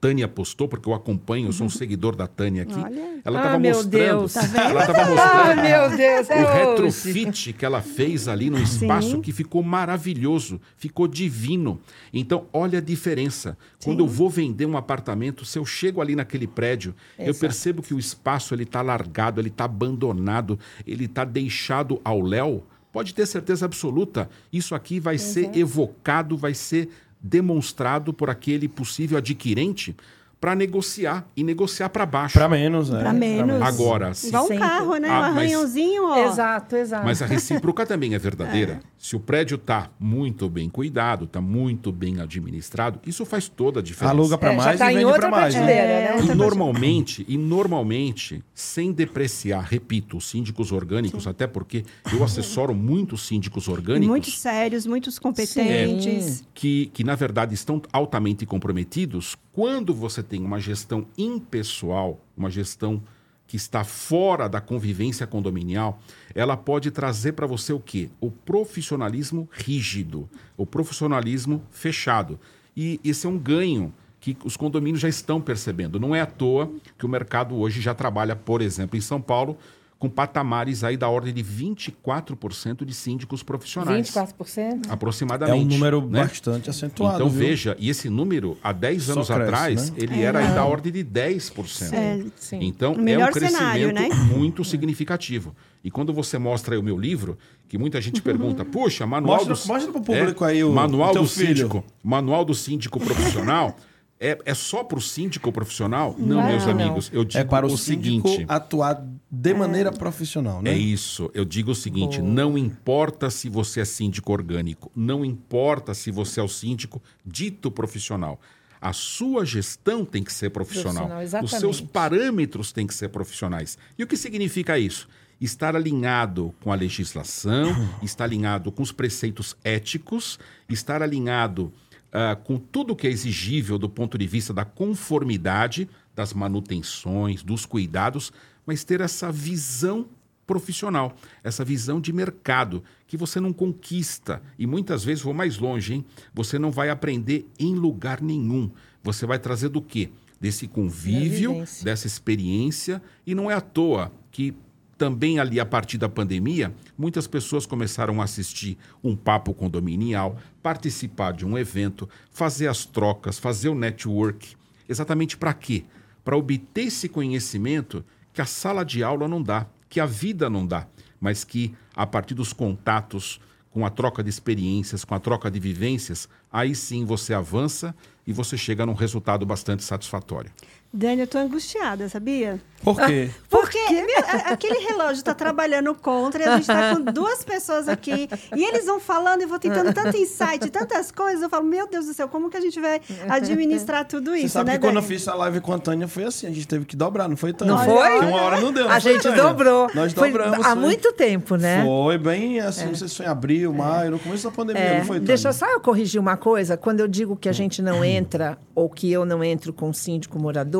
Tânia postou, porque eu acompanho, eu sou um seguidor da Tânia aqui. Olha. Ela Ah, estava meu mostrando, Deus. Tá ela estava Ah, mostrando meu Deus, o é hoje. retrofit que ela fez ali no espaço Sim. que ficou maravilhoso, ficou divino. Então, olha a diferença. Quando eu vou vender um apartamento, se eu chego ali naquele prédio, eu Exato. percebo que o espaço ele está largado, ele está abandonado, ele está deixado ao léu. pode ter certeza absoluta, isso aqui vai ser evocado, vai ser demonstrado por aquele possível adquirente para negociar e negociar para baixo. Pra menos, né? Pra menos. Agora, se Igual um Sempre. carro, né? Ah, um mas- arranhãozinho, ó. Exato, exato. Mas a recíproca também é verdadeira. Se o prédio está muito bem cuidado, está muito bem administrado, isso faz toda a diferença. Aluga pra É, mais tá e vende pra mais, né? É, né? E normalmente, e normalmente, sem depreciar, repito, os síndicos orgânicos, até porque eu assessoro muitos síndicos orgânicos Muitos sérios, muitos competentes. que, que, na verdade, estão altamente comprometidos. Quando você tem uma gestão impessoal, uma gestão que está fora da convivência condominial, ela pode trazer para você o quê? O profissionalismo rígido, o profissionalismo fechado. E esse é um ganho que os condomínios já estão percebendo. Não é à toa que o mercado hoje já trabalha, por exemplo, em São Paulo, com patamares aí da ordem de 24% de síndicos profissionais. 24%? É Aproximadamente. um número né? bastante acentuado. Então viu? veja, e esse número, há 10 Só anos cresce, atrás, né? ele era aí da ordem de 10%. É, Sim. Então, O é um crescimento cenário, né? muito significativo. E quando você mostra aí o meu livro, que muita gente pergunta, puxa, manual Mostra- do... mostra pro público aí o- Manual o do filho. síndico. Manual do síndico profissional. É, é só para o síndico profissional? Não, Não, meus não. amigos. Eu digo É para o, o síndico seguinte... atuar de maneira profissional, né? É isso. Eu digo o seguinte: não importa se você é síndico orgânico, não importa se você é o síndico dito profissional. A sua gestão tem que ser profissional. Profissional, Os seus parâmetros têm que ser profissionais. E o que significa isso? Estar alinhado com a legislação, estar alinhado com os preceitos éticos, estar alinhado ah, com tudo que é exigível do ponto de vista da conformidade, das manutenções, dos cuidados, mas ter essa visão profissional, essa visão de mercado que você não conquista e muitas vezes vou mais longe, hein? Você não vai aprender em lugar nenhum. Você vai trazer do quê? Desse convívio, dessa experiência e não é à toa que também ali a partir da pandemia, muitas pessoas começaram a assistir um papo condominial, participar de um evento, fazer as trocas, fazer o network. Exatamente para quê? Para obter esse conhecimento que a sala de aula não dá, que a vida não dá, mas que a partir dos contatos, com a troca de experiências, com a troca de vivências, aí sim você avança e você chega num resultado bastante satisfatório. Dani, eu tô angustiada, sabia? Por quê? Porque meu, aquele relógio tá trabalhando contra e a gente tá com duas pessoas aqui. E eles vão falando e vou tentando tanto insight, tantas coisas. Eu falo, meu Deus do céu, como que a gente vai administrar tudo Você isso, sabe né, que quando eu Dani? fiz a live com a Tânia foi assim, a gente teve que dobrar, não foi, Tânia? Não foi? Porque Uma hora não deu. não A foi, gente Tânia? dobrou. Nós Foi dobramos. há foi. muito tempo, né? Foi bem assim, não sei se foi em abril, maio, no começo da pandemia, É, não foi, Tânia? deixa só eu corrigir uma coisa. Quando eu digo que a gente não entra ou que eu não entro com síndico morador,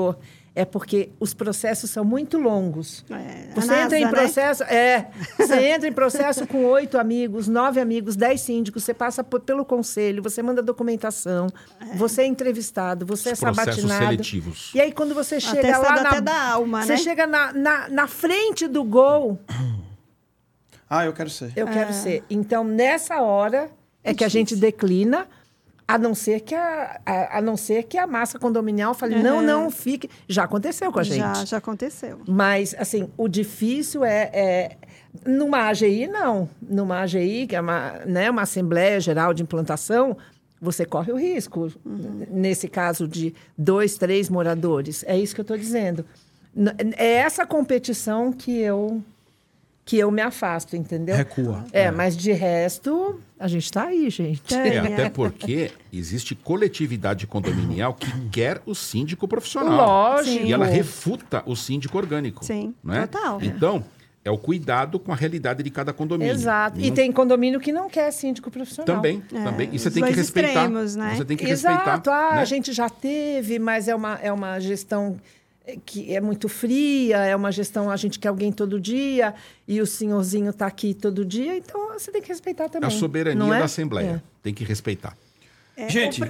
é porque os processos são muito longos. É, Você NASA, entra em né? processo, é, você entra em processo com oito amigos, nove amigos, dez síndicos, você passa por- pelo conselho, você manda documentação, você é entrevistado, você Os é processos sabatinado. seletivos. E aí quando você chega Atestado lá na, até da alma, você né? chega na, na, na frente do gol, Ah, eu quero ser. eu quero ser. Então, nessa hora é que a gente declina, a não ser que a, a, a não ser que a massa condominial fale, não, não, fique. Já aconteceu com a gente. Já, já aconteceu. Mas, assim, o difícil é, é- Numa AGI, não. Numa AGI, que é uma, né, uma Assembleia Geral de Implantação, você corre o risco. Nesse caso de dois, três moradores. É isso que eu estou dizendo. É essa competição que eu, que eu me afasto, entendeu? Recua. É, mas de resto, a gente está aí, gente. É, É. até porque existe coletividade condominial que quer o síndico profissional. Lógico. E ela refuta o síndico orgânico. Sim, né? total. Então, é o cuidado com a realidade de cada condomínio. Exato. E Não- tem condomínio que não quer síndico profissional. Também, também. E você tem que respeitar. extremos, né? Você tem que Exato. respeitar. Ah, né? a gente já teve, mas é uma, é uma gestão que é muito fria, é uma gestão, a gente quer alguém todo dia, e o senhorzinho está aqui todo dia, então você tem que respeitar também. A soberania não é? da Assembleia. É. Tem que respeitar. Gente,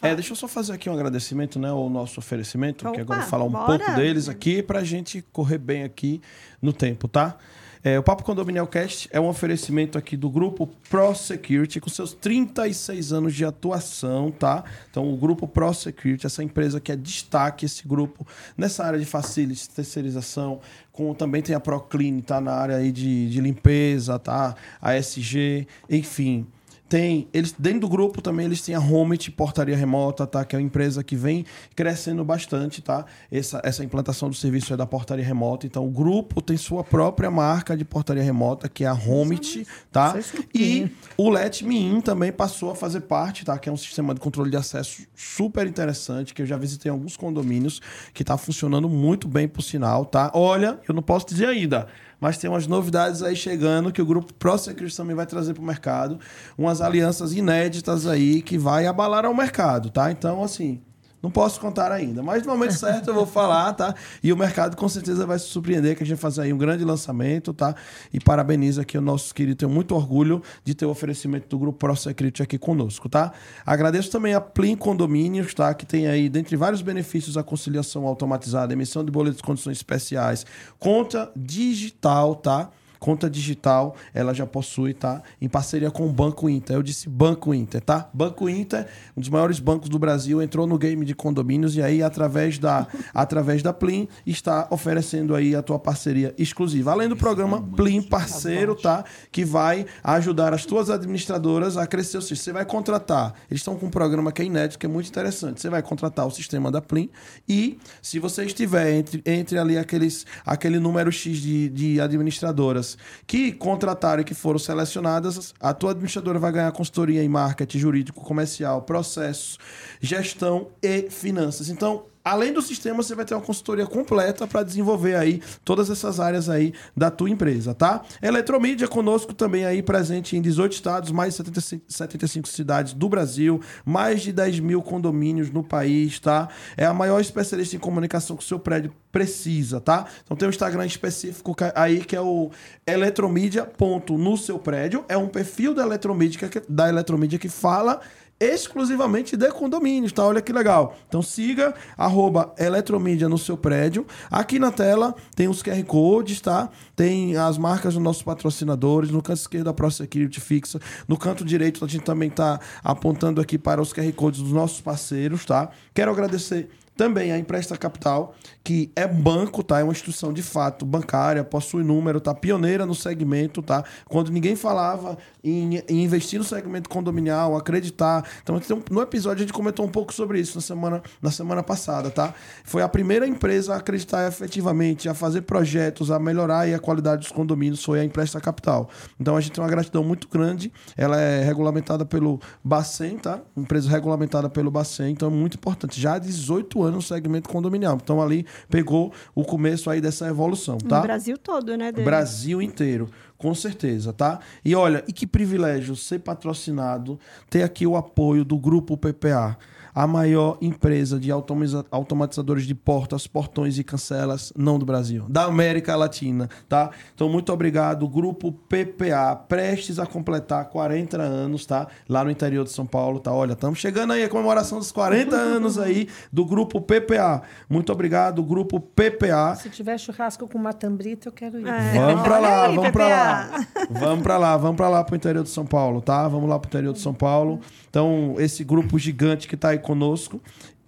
é, deixa eu só fazer aqui um agradecimento, né, ao nosso oferecimento, que Opa, agora eu vou falar um bora. pouco deles aqui pra gente correr bem aqui no tempo, tá? É, o Papo Condominial Cast é um oferecimento aqui do grupo Pro Security, com seus 36 anos de atuação, tá? Então, o grupo Pro Security, essa empresa que é destaque, esse grupo, nessa área de facilities, terceirização, com, também tem a Proclean, tá? Na área aí de, de limpeza, tá? A SG, enfim tem eles dentro do grupo também eles têm a Homit portaria remota tá? Que é uma empresa que vem crescendo bastante tá? Essa, essa implantação do serviço é da portaria remota. Então o grupo tem sua própria marca de portaria remota que é a Homit tá? E o Let Me In também passou a fazer parte tá? Que é um sistema de controle de acesso super interessante que eu já visitei em alguns condomínios que está funcionando muito bem por sinal tá? Olha eu não posso dizer ainda mas tem umas novidades aí chegando que o grupo ProSecurity também vai trazer para o mercado, umas alianças inéditas aí que vai abalar ao mercado, tá? Então, assim, não posso contar ainda, mas no momento certo eu vou falar, tá? E o mercado com certeza vai se surpreender que a gente fazer aí um grande lançamento, tá? E parabenizo aqui o nosso querido, tenho muito orgulho de ter o oferecimento do Grupo ProSecurity aqui conosco, tá? Agradeço também a Plim Condomínios, tá? Que tem aí, dentre vários benefícios, a conciliação automatizada, emissão de boletos de condições especiais, conta digital, tá? Conta digital, ela já possui, tá? Em parceria com o Banco Inter. Eu disse Banco Inter, tá? Banco Inter, um dos maiores bancos do Brasil, entrou no game de condomínios e aí, através da, através da Plim, está oferecendo aí a tua parceria exclusiva. Além do programa Plim Parceiro, tá? Que vai ajudar as tuas administradoras a crescer o sistema. Você vai contratar, eles estão com um programa que é inédito, que é muito interessante. Você vai contratar o sistema da Plim e, se você estiver entre, entre ali aqueles, aquele número X de, de administradoras que contrataram e que foram selecionadas, a tua administradora vai ganhar consultoria em marketing, jurídico, comercial, processos, gestão e finanças. Então, Além do sistema, você vai ter uma consultoria completa para desenvolver aí todas essas áreas aí da tua empresa, tá? Eletromídia conosco também aí presente em 18 estados, mais de 75, 75 cidades do Brasil, mais de 10 mil condomínios no país, tá? É a maior especialista em comunicação que o seu prédio precisa, tá? Então tem um Instagram específico aí que é o eletromídia ponto no seu prédio, é um perfil da eletromídia da eletromídia que fala exclusivamente de condomínios, tá? Olha que legal. Então siga arroba Eletromídia no seu prédio. Aqui na tela tem os QR Codes, tá? Tem as marcas dos nossos patrocinadores. No canto esquerdo a ProSecurity fixa. No canto direito a gente também tá apontando aqui para os QR Codes dos nossos parceiros, tá? Quero agradecer também a Empresta Capital, que é banco, tá? É uma instituição de fato bancária, possui número, tá? Pioneira no segmento, tá? Quando ninguém falava em, em investir no segmento condominial, acreditar. Então, no episódio a gente comentou um pouco sobre isso na semana, na semana passada, tá? Foi a primeira empresa a acreditar efetivamente, a fazer projetos, a melhorar a qualidade dos condomínios, foi a Empresta Capital. Então, a gente tem uma gratidão muito grande. Ela é regulamentada pelo Bacen, tá? Empresa regulamentada pelo Bacen, então é muito importante. Já há 18 anos no segmento condominial. Então ali pegou o começo aí dessa evolução, tá? No Brasil todo, né? Dele? Brasil inteiro, com certeza, tá? E olha, e que privilégio ser patrocinado, ter aqui o apoio do grupo PPA a maior empresa de automatizadores de portas, portões e cancelas, não do Brasil, da América Latina, tá? Então, muito obrigado, grupo PPA, prestes a completar 40 anos, tá? Lá no interior de São Paulo, tá? Olha, estamos chegando aí a comemoração dos 40 anos aí do grupo PPA. Muito obrigado, grupo PPA. Se tiver churrasco com matambrita, eu quero ir. É, vamos para lá, aí, vamos para lá. Vamos para lá, vamos para lá pro interior de São Paulo, tá? Vamos lá pro interior de São Paulo. Então, esse grupo gigante que está aí conosco.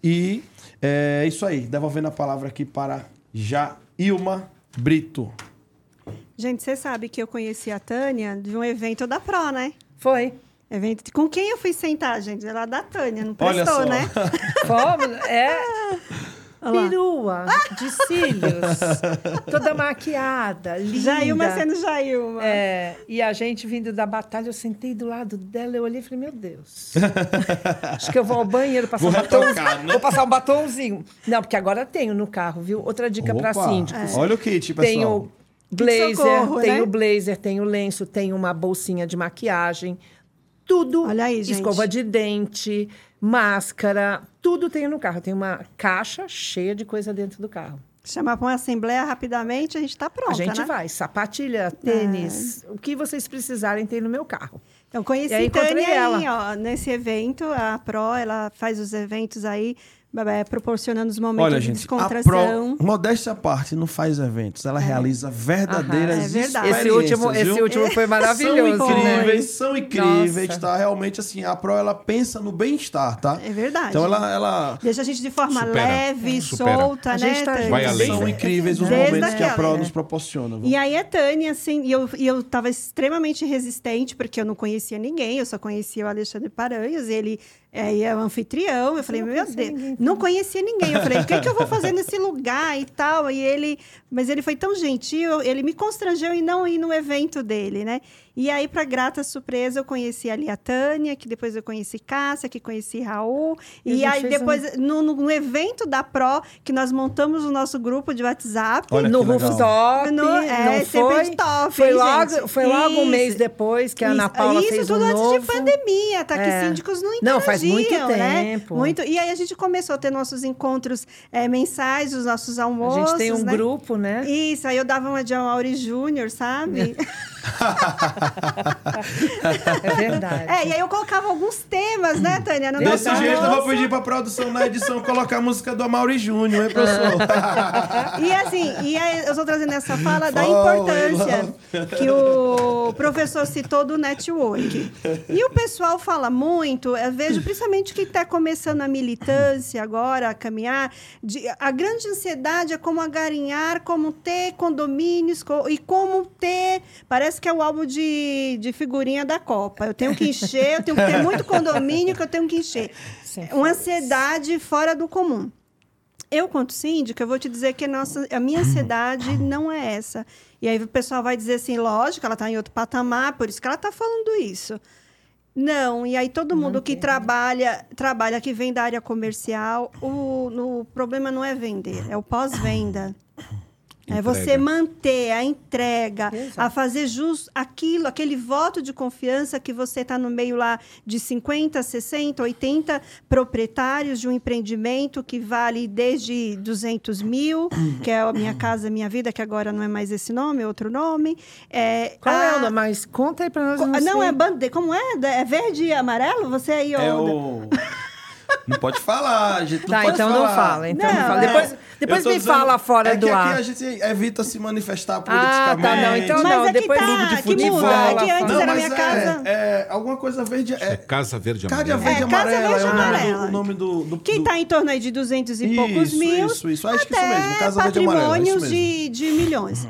E é isso aí, devolvendo a palavra aqui para Jailma Brito. Gente, você sabe que eu conheci a Tânia de um evento da Pro, né? Foi. Evento. Com quem eu fui sentar, gente? Ela da Tânia, não prestou, né? Fomos, é perua de cílios, toda maquiada, linda. Jailma sendo Jailma. É, e a gente vindo da batalha, eu sentei do lado dela, eu olhei e falei, meu Deus. Acho que eu vou ao banheiro passar vou um batom. Né? Vou passar um batomzinho. Não, porque agora tenho no carro, viu? Outra dica para síndicos. É. Olha o kit, pessoal. Tenho blazer, Socorro, tenho né? blazer, tenho lenço, tenho uma bolsinha de maquiagem. Tudo. Olha aí, gente. Escova de dente, máscara, tudo tem no carro. Tem uma caixa cheia de coisa dentro do carro. Chamar para uma assembleia rapidamente, a gente está pronta, A gente né? vai. Sapatilha, tênis, é. o que vocês precisarem tem no meu carro. Então, conheci a Tânia aí, ó, nesse evento. A Pro, ela faz os eventos aí proporcionando os momentos Olha, de gente, a descontração. Pro, modéstia à parte, não faz eventos. Ela realiza verdadeiras Aham, é verdade. Esse último, experiências, esse viu? último foi maravilhoso, são né? incríveis, são incríveis, Nossa. tá? Realmente, assim, a Pro, ela pensa no bem-estar, tá? É verdade. Então, ela... ela... Deixa a gente de forma Supera, leve, supera. solta, A né, gente tá? Vai além, São né? incríveis os Desde momentos que a Pro né? nos proporciona. viu? E aí a Tânia, assim, e eu, e eu tava extremamente resistente, porque eu não conhecia ninguém, eu só conhecia o Alexandre Paranhos, ele é, é o anfitrião. Eu falei, meu Deus, ninguém não conhecia ninguém. Eu falei, o que, que eu vou fazer nesse lugar e tal? E ele, mas ele foi tão gentil, ele me constrangeu em não ir no evento dele, né? E aí, para grata surpresa, eu conheci ali a Tânia, que depois eu conheci Cássia, que conheci Raul. E a E, aí, fez um- depois, no, no evento da Pro, que nós montamos o nosso grupo de WhatsApp. Olha no rooftop, No- é, não sempre foi? de top, foi hein, logo, gente? foi logo um Isso. mês depois que a Ana Isso- Paula isso fez tudo um antes novo. de pandemia, tá? Que É. síndicos não Não, faz muito interagiam, né? tempo. Muito. E aí a gente começou a ter nossos encontros é, mensais, os nossos A almoços, gente tem um né? grupo, né? Isso, aí eu dava uma de Amaury Júnior, sabe? É verdade. é, e aí eu colocava alguns temas, né, Tânia? No Desse nosso jeito, eu vou almoço. pedir pra produção na edição colocar a música do Amaury Júnior, hein, professor? E assim, e aí eu estou trazendo essa fala da importância que o professor citou do network. E o pessoal fala muito, eu vejo principalmente quem está começando a militância agora, a caminhar, de- a grande ansiedade é como agarinhar, como ter condomínios co- e como ter. Parece que é o álbum de, de figurinha da Copa. Eu tenho que encher, eu tenho que ter muito condomínio que eu tenho que encher. Sim. Uma ansiedade fora do comum. Eu, quanto síndica, eu vou te dizer que a, nossa, a minha ansiedade não é essa. E aí o pessoal vai dizer assim, lógico, ela está em outro patamar, por isso que ela está falando isso. Não, e aí todo mundo que trabalha, trabalha, que vem da área comercial, o, no- o problema não é vender, é o pós-venda. É você Entrega. manter a entrega, Exato. a fazer jus aquilo, aquele voto de confiança que você está no meio lá de 50, 60, 80 proprietários de um empreendimento que vale desde 200 mil, que é a Minha Casa Minha Vida, que agora não é mais esse nome, é outro nome. É, Qual é a- o nome? Mas conta aí pra nós. Co- Não, sei. é bandeira. Como é? É verde e amarelo? Você aí, É ô- o... Não pode falar, gente. Não Tá, pode então falar. não fala. Então não, Não, fala. é. Depois, depois me dizendo- fala fora é do que ar. aqui a gente evita se manifestar Ah, politicamente. tá, não, então Mas não, aqui depois tá, clube de que futebol, muda. fala, Aqui antes. Não, era minha é, casa. é alguma coisa verde. É É, Casa Verde Cádia Amarela. Verde É, Casa Amarela Verde é o nome do- Amarela. o nome do... do, Que do- está em torno aí de 200 e poucos Isso, mil. isso, isso. Acho que até isso mesmo, Casa Verde Amarela, é isso patrimônios de, de milhões.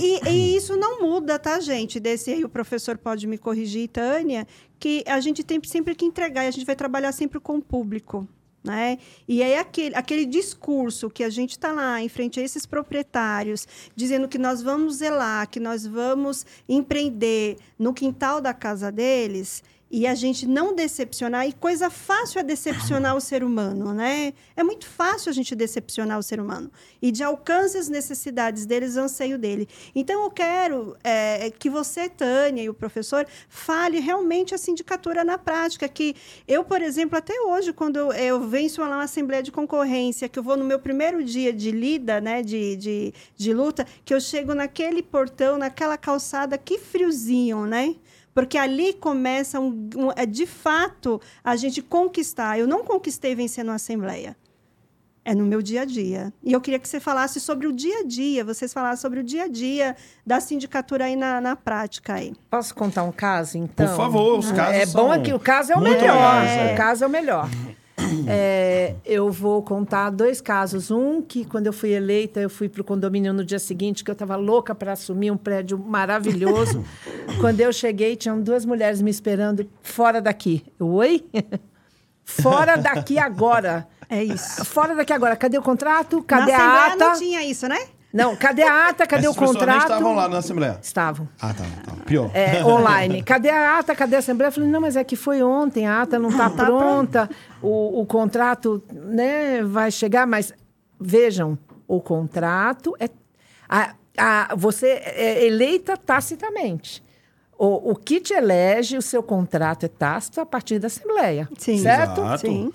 E, e isso não muda, tá, gente? Desse aí o professor pode me corrigir, Tânia, que a gente tem sempre que entregar e a gente vai trabalhar sempre com o público. Né? E aí aquele, aquele discurso que a gente está lá em frente a esses proprietários, dizendo que nós vamos zelar, que nós vamos empreender no quintal da casa deles, e a gente não decepcionar, e coisa fácil é decepcionar o ser humano, né? É muito fácil a gente decepcionar o ser humano. E de alcance as necessidades deles, o anseio dele. Então, eu quero é, que você, Tânia, e o professor, fale realmente a sindicatura na prática. Que eu, por exemplo, até hoje, quando eu, eu venço lá uma assembleia de concorrência, que eu vou no meu primeiro dia de lida, né, de, de, de luta, que eu chego naquele portão, naquela calçada, que friozinho, né? Porque ali começa, um, um- é, de fato, a gente conquistar. Eu não conquistei vencendo a Assembleia. É no meu dia a dia. E eu queria que você falasse sobre o dia a dia, vocês falassem sobre o dia a dia da sindicatura aí na, na prática aí. Posso contar um caso, então? Por favor, os casos É bom são aqui, o caso é o melhor. legais, é. O caso é o melhor. É, eu vou contar dois casos. Um que, quando eu fui eleita, eu fui para o condomínio no dia seguinte, que eu estava louca para assumir um prédio maravilhoso. quando eu cheguei, tinham duas mulheres me esperando fora daqui. Eu, Oi? fora daqui agora. É isso. Fora daqui agora. Cadê o contrato? Cadê na a ata? não tinha isso, né? Não, cadê a ata? Cadê Essas o nem contrato? estavam lá na Assembleia. Estavam. Ah, tá. tá. Pior. É, online. Cadê a ata? Cadê a Assembleia? Eu falei, não, mas é que foi ontem, a ata não está pronta, o, o contrato né, vai chegar, mas vejam, o contrato é. A, a, você é eleita tacitamente. O, o que te elege, o seu contrato é tácito a partir da Assembleia. Sim. Certo? Exato. Sim.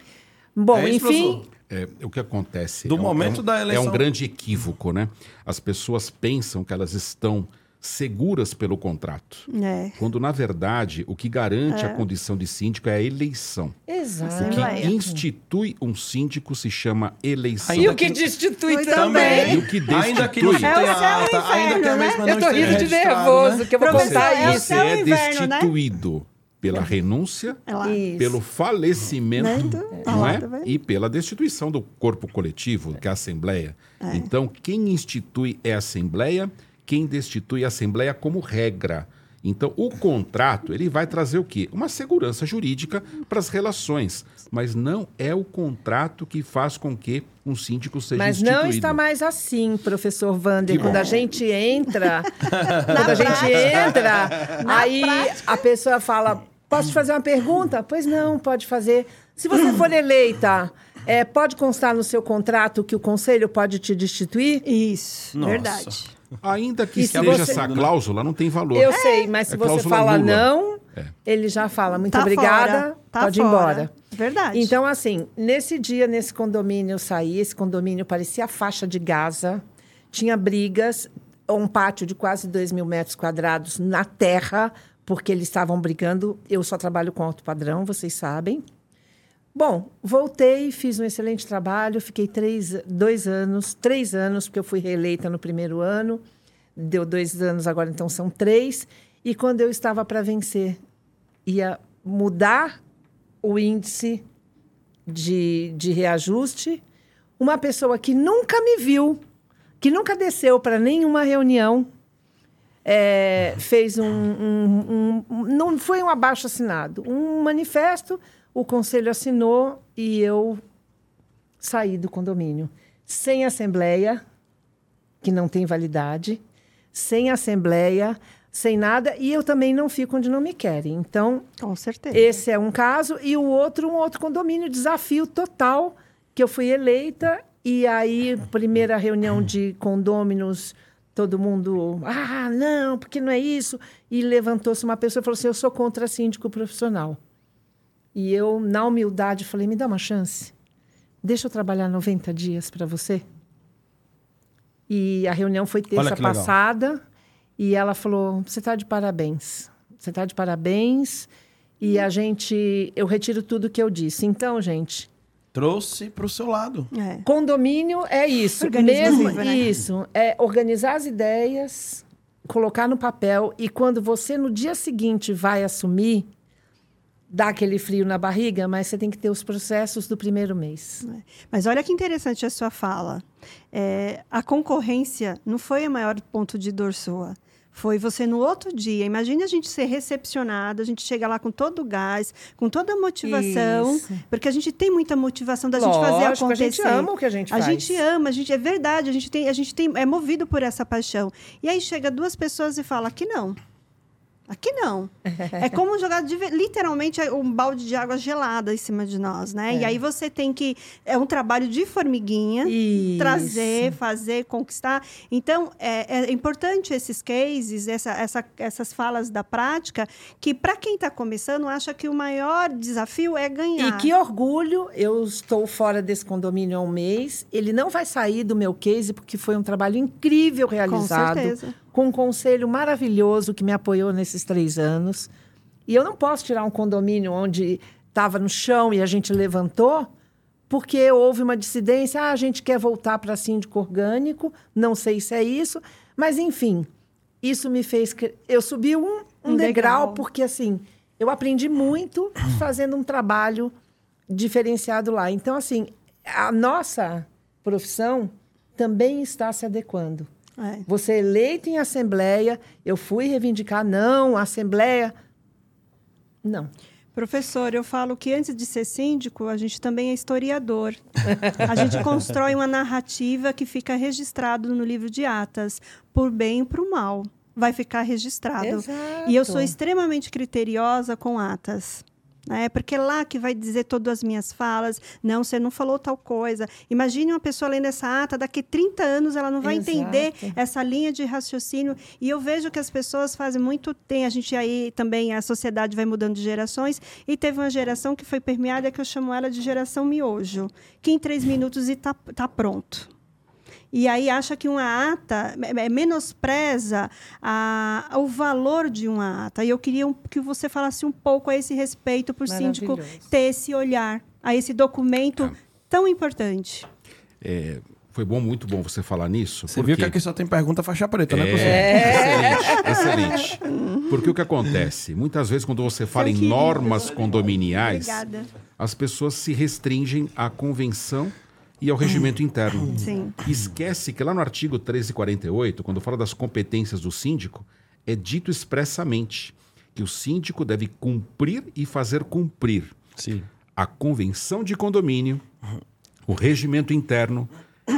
Bom, É isso, enfim. professor? É, o que acontece? Do é um- momento é um, da eleição. É um grande equívoco, né? As pessoas pensam que elas estão seguras pelo contrato. É. Quando, na verdade, o que garante a condição de síndico é a eleição. Exato. O que institui um síndico se chama eleição. E o que destitui também. E o que Ainda que não destitui. tenha É ata, ainda que a né? mesma Eu não tô esteja rindo de registrada, nervoso, né? que eu vou Professor, contar é o isso. Você céu é né? destituído pela renúncia, É pelo falecimento Né? não é? tá e pela destituição do corpo coletivo, que é a Assembleia. É. Então, quem institui é a Assembleia, quem destitui é a Assembleia como regra. Então, o contrato, ele vai trazer o quê? Uma segurança jurídica para as relações, mas não é o contrato que faz com que um síndico seja Mas instituído. não está mais assim, professor Wander. Que Quando bom. a gente entra, quando a gente entra, aí a pessoa fala: posso te fazer uma pergunta? Pois não, pode fazer. Se você for eleita, é, pode constar no seu contrato que o conselho pode te destituir? Isso, Nossa. verdade. Ainda que se esteja você- essa cláusula, não tem valor. Eu sei, mas se É você fala nula. não, É. ele já fala muito Tá obrigada, fora, tá pode ir embora. Verdade. Então, assim, nesse dia, nesse condomínio, eu saí. Esse condomínio parecia a faixa de Gaza. Tinha brigas, um pátio de quase 2 mil metros quadrados na terra, porque eles estavam brigando. Eu só trabalho com alto padrão, vocês sabem. Bom, voltei, fiz um excelente trabalho. Fiquei três, dois anos, três anos, porque eu fui reeleita no primeiro ano. Deu dois anos, agora então são três. E quando eu estava para vencer, ia mudar o índice de, de reajuste, uma pessoa que nunca me viu, que nunca desceu para nenhuma reunião, é, fez um, um- um- Não foi um abaixo assinado, um manifesto, o conselho assinou e eu saí do condomínio. Sem assembleia, que não tem validade, sem assembleia, sem nada, e eu também não fico onde não me querem. Então, Com certeza. esse é um caso. E o outro, um outro condomínio, desafio total, que eu fui eleita. E aí, primeira reunião de condôminos, todo mundo, ah, não, porque não é isso. E levantou-se uma pessoa e falou assim: eu sou contra síndico profissional. E eu, na humildade, falei: me dá uma chance. Deixa eu trabalhar 90 dias para você. E a reunião foi terça que legal. passada. E ela falou: você está de parabéns. Você está de parabéns. E a gente. Eu retiro tudo que eu disse. Então, gente, Trouxe pro seu lado. É. condomínio é isso. Organismo mesmo né? isso. É organizar as ideias, colocar no papel. E quando você, no dia seguinte, vai assumir, dá aquele frio na barriga, mas você tem que ter os processos do primeiro mês. Mas olha que interessante a sua fala. É, a concorrência não foi o maior ponto de dor sua. Foi você no outro dia. Imagine a gente ser recepcionado, a gente chega lá com todo o gás, com toda a motivação, Isso. porque a gente tem muita motivação da gente fazer Lógico, acontecer. a gente ama o que a gente A faz. gente ama, a gente é verdade, a gente tem, a gente tem é movido por essa paixão. E aí chega duas pessoas e fala aqui não. Aqui não. é como jogar de literalmente um balde de água gelada em cima de nós, né? E aí você tem que é um trabalho de formiguinha, Isso. trazer, fazer, conquistar. Então é, é importante esses cases, essa, essa- essas falas da prática, que para quem está começando acha que o maior desafio é ganhar. E que orgulho, eu estou fora desse condomínio há um mês. Ele não vai sair do meu case, porque foi um trabalho incrível realizado. certeza. Com um conselho maravilhoso que me apoiou nesses três anos. E eu não posso tirar um condomínio onde estava no chão e a gente levantou, porque houve uma dissidência. Ah, a gente quer voltar para síndico orgânico, não sei se é isso. Mas, enfim, isso me fez. cre- Eu subi um, um degrau, degrau. porque, assim, eu aprendi muito fazendo um trabalho diferenciado lá. Então, assim, a nossa profissão também está se adequando. É. Você é eleito em assembleia, eu fui reivindicar, não, a assembleia. Não. Professor, eu falo que antes de ser síndico, a gente também é historiador. A gente constrói uma narrativa que fica registrado no livro de atas, por bem e por mal. Vai ficar registrado. Exato. E eu sou extremamente criteriosa com atas. Né? Porque é lá que vai dizer todas as minhas falas. Não, você não falou tal coisa. Imagine uma pessoa lendo essa ata, daqui 30 anos ela não vai Exato. entender essa linha de raciocínio. E eu vejo que as pessoas fazem muito. Tem a gente aí também, a sociedade vai mudando de gerações. E teve uma geração que foi permeada, que eu chamo ela de geração miojo, que em três minutos está tá pronto. E aí acha que uma ata é, é, menospreza a, o valor de uma ata. E eu queria um- que você falasse um pouco a esse respeito para o síndico ter esse olhar a esse documento Tá. tão importante. É, foi bom, muito bom você falar nisso. Você viu que porque- aqui só tem pergunta faixa preta, né, professor? É, excelente, excelente. Porque o que acontece? Muitas vezes, quando você fala em normas condominiais, Obrigada. as pessoas se restringem à convenção e ao regimento interno. Sim. Esquece que lá no artigo 1348, quando fala das competências do síndico, é dito expressamente que o síndico deve cumprir e fazer cumprir Sim. a convenção de condomínio, o regimento interno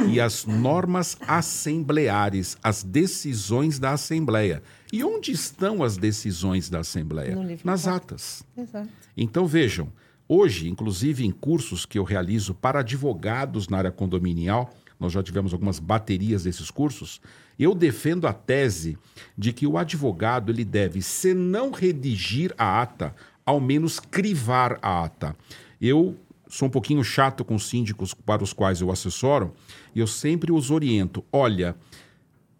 e as normas assembleares, as decisões da Assembleia. E onde estão as decisões da Assembleia? Nas atas. Exato. Então vejam, hoje, inclusive em cursos que eu realizo para advogados na área condominial, nós já tivemos algumas baterias desses cursos, eu defendo a tese de que o advogado ele deve, se não redigir a ata, ao menos crivar a ata. Eu sou um pouquinho chato com síndicos para os quais eu assessoro, e eu sempre os oriento, olha,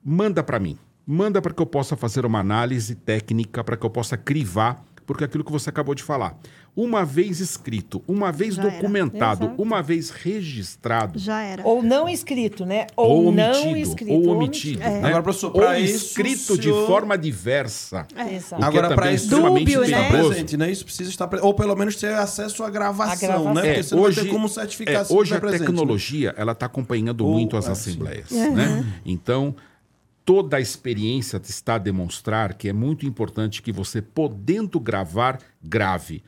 manda para mim. Manda para que eu possa fazer uma análise técnica, para que eu possa crivar, porque é aquilo que você acabou de falar. Uma vez escrito, uma vez Já documentado, uma vez registrado, Já era. Ou não escrito, né? ou, Ou, não omitido, escrito. ou omitido. É. né? Agora, professor, ou pra isso, escrito de forma diversa. É. Exato. Agora, é para também isso, extremamente Dúbio, né? presente, né? Isso precisa estar presente. Ou pelo menos ter acesso à gravação, A gravação. né? Porque É, você não hoje, vai ter como certificar é, se hoje não a presente, né? tecnologia ela está acompanhando Ou- muito as é, assembleias, né? Então toda a experiência está a demonstrar que é muito importante que você podendo gravar grave,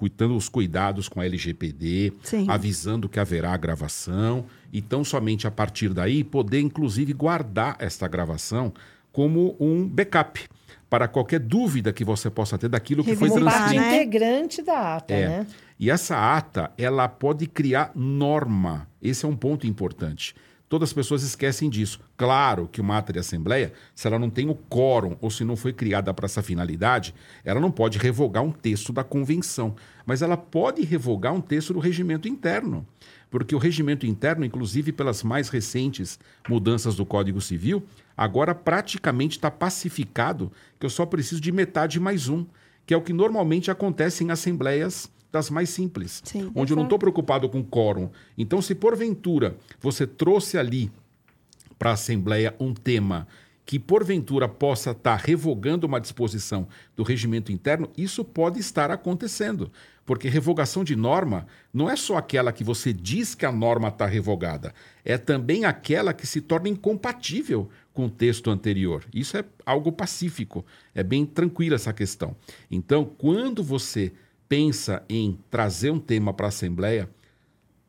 cuidando os cuidados com a LGPD, Sim. avisando que haverá gravação, e tão somente a partir daí poder inclusive guardar esta gravação como um backup para qualquer dúvida que você possa ter daquilo que foi Revisitar, Como parte transcrito. né? integrante da ata, É. né? E essa ata, ela pode criar norma. Esse é um ponto importante. Todas as pessoas esquecem disso. Claro que uma ata de assembleia, se ela não tem o quórum ou se não foi criada para essa finalidade, ela não pode revogar um texto da convenção, mas ela pode revogar um texto do regimento interno. Porque o regimento interno, inclusive pelas mais recentes mudanças do Código Civil, agora praticamente está pacificado que eu só preciso de metade mais um, que é o que normalmente acontece em assembleias das mais simples, Sim. onde eu não estou preocupado com quórum. Então, se porventura você trouxe ali para a Assembleia um tema que porventura possa estar revogando uma disposição do regimento interno, isso pode estar acontecendo. Porque revogação de norma não é só aquela que você diz que a norma está revogada, é também aquela que se torna incompatível com o texto anterior. Isso é algo pacífico, é bem tranquila essa questão. Então, quando você pensa em trazer um tema para a Assembleia,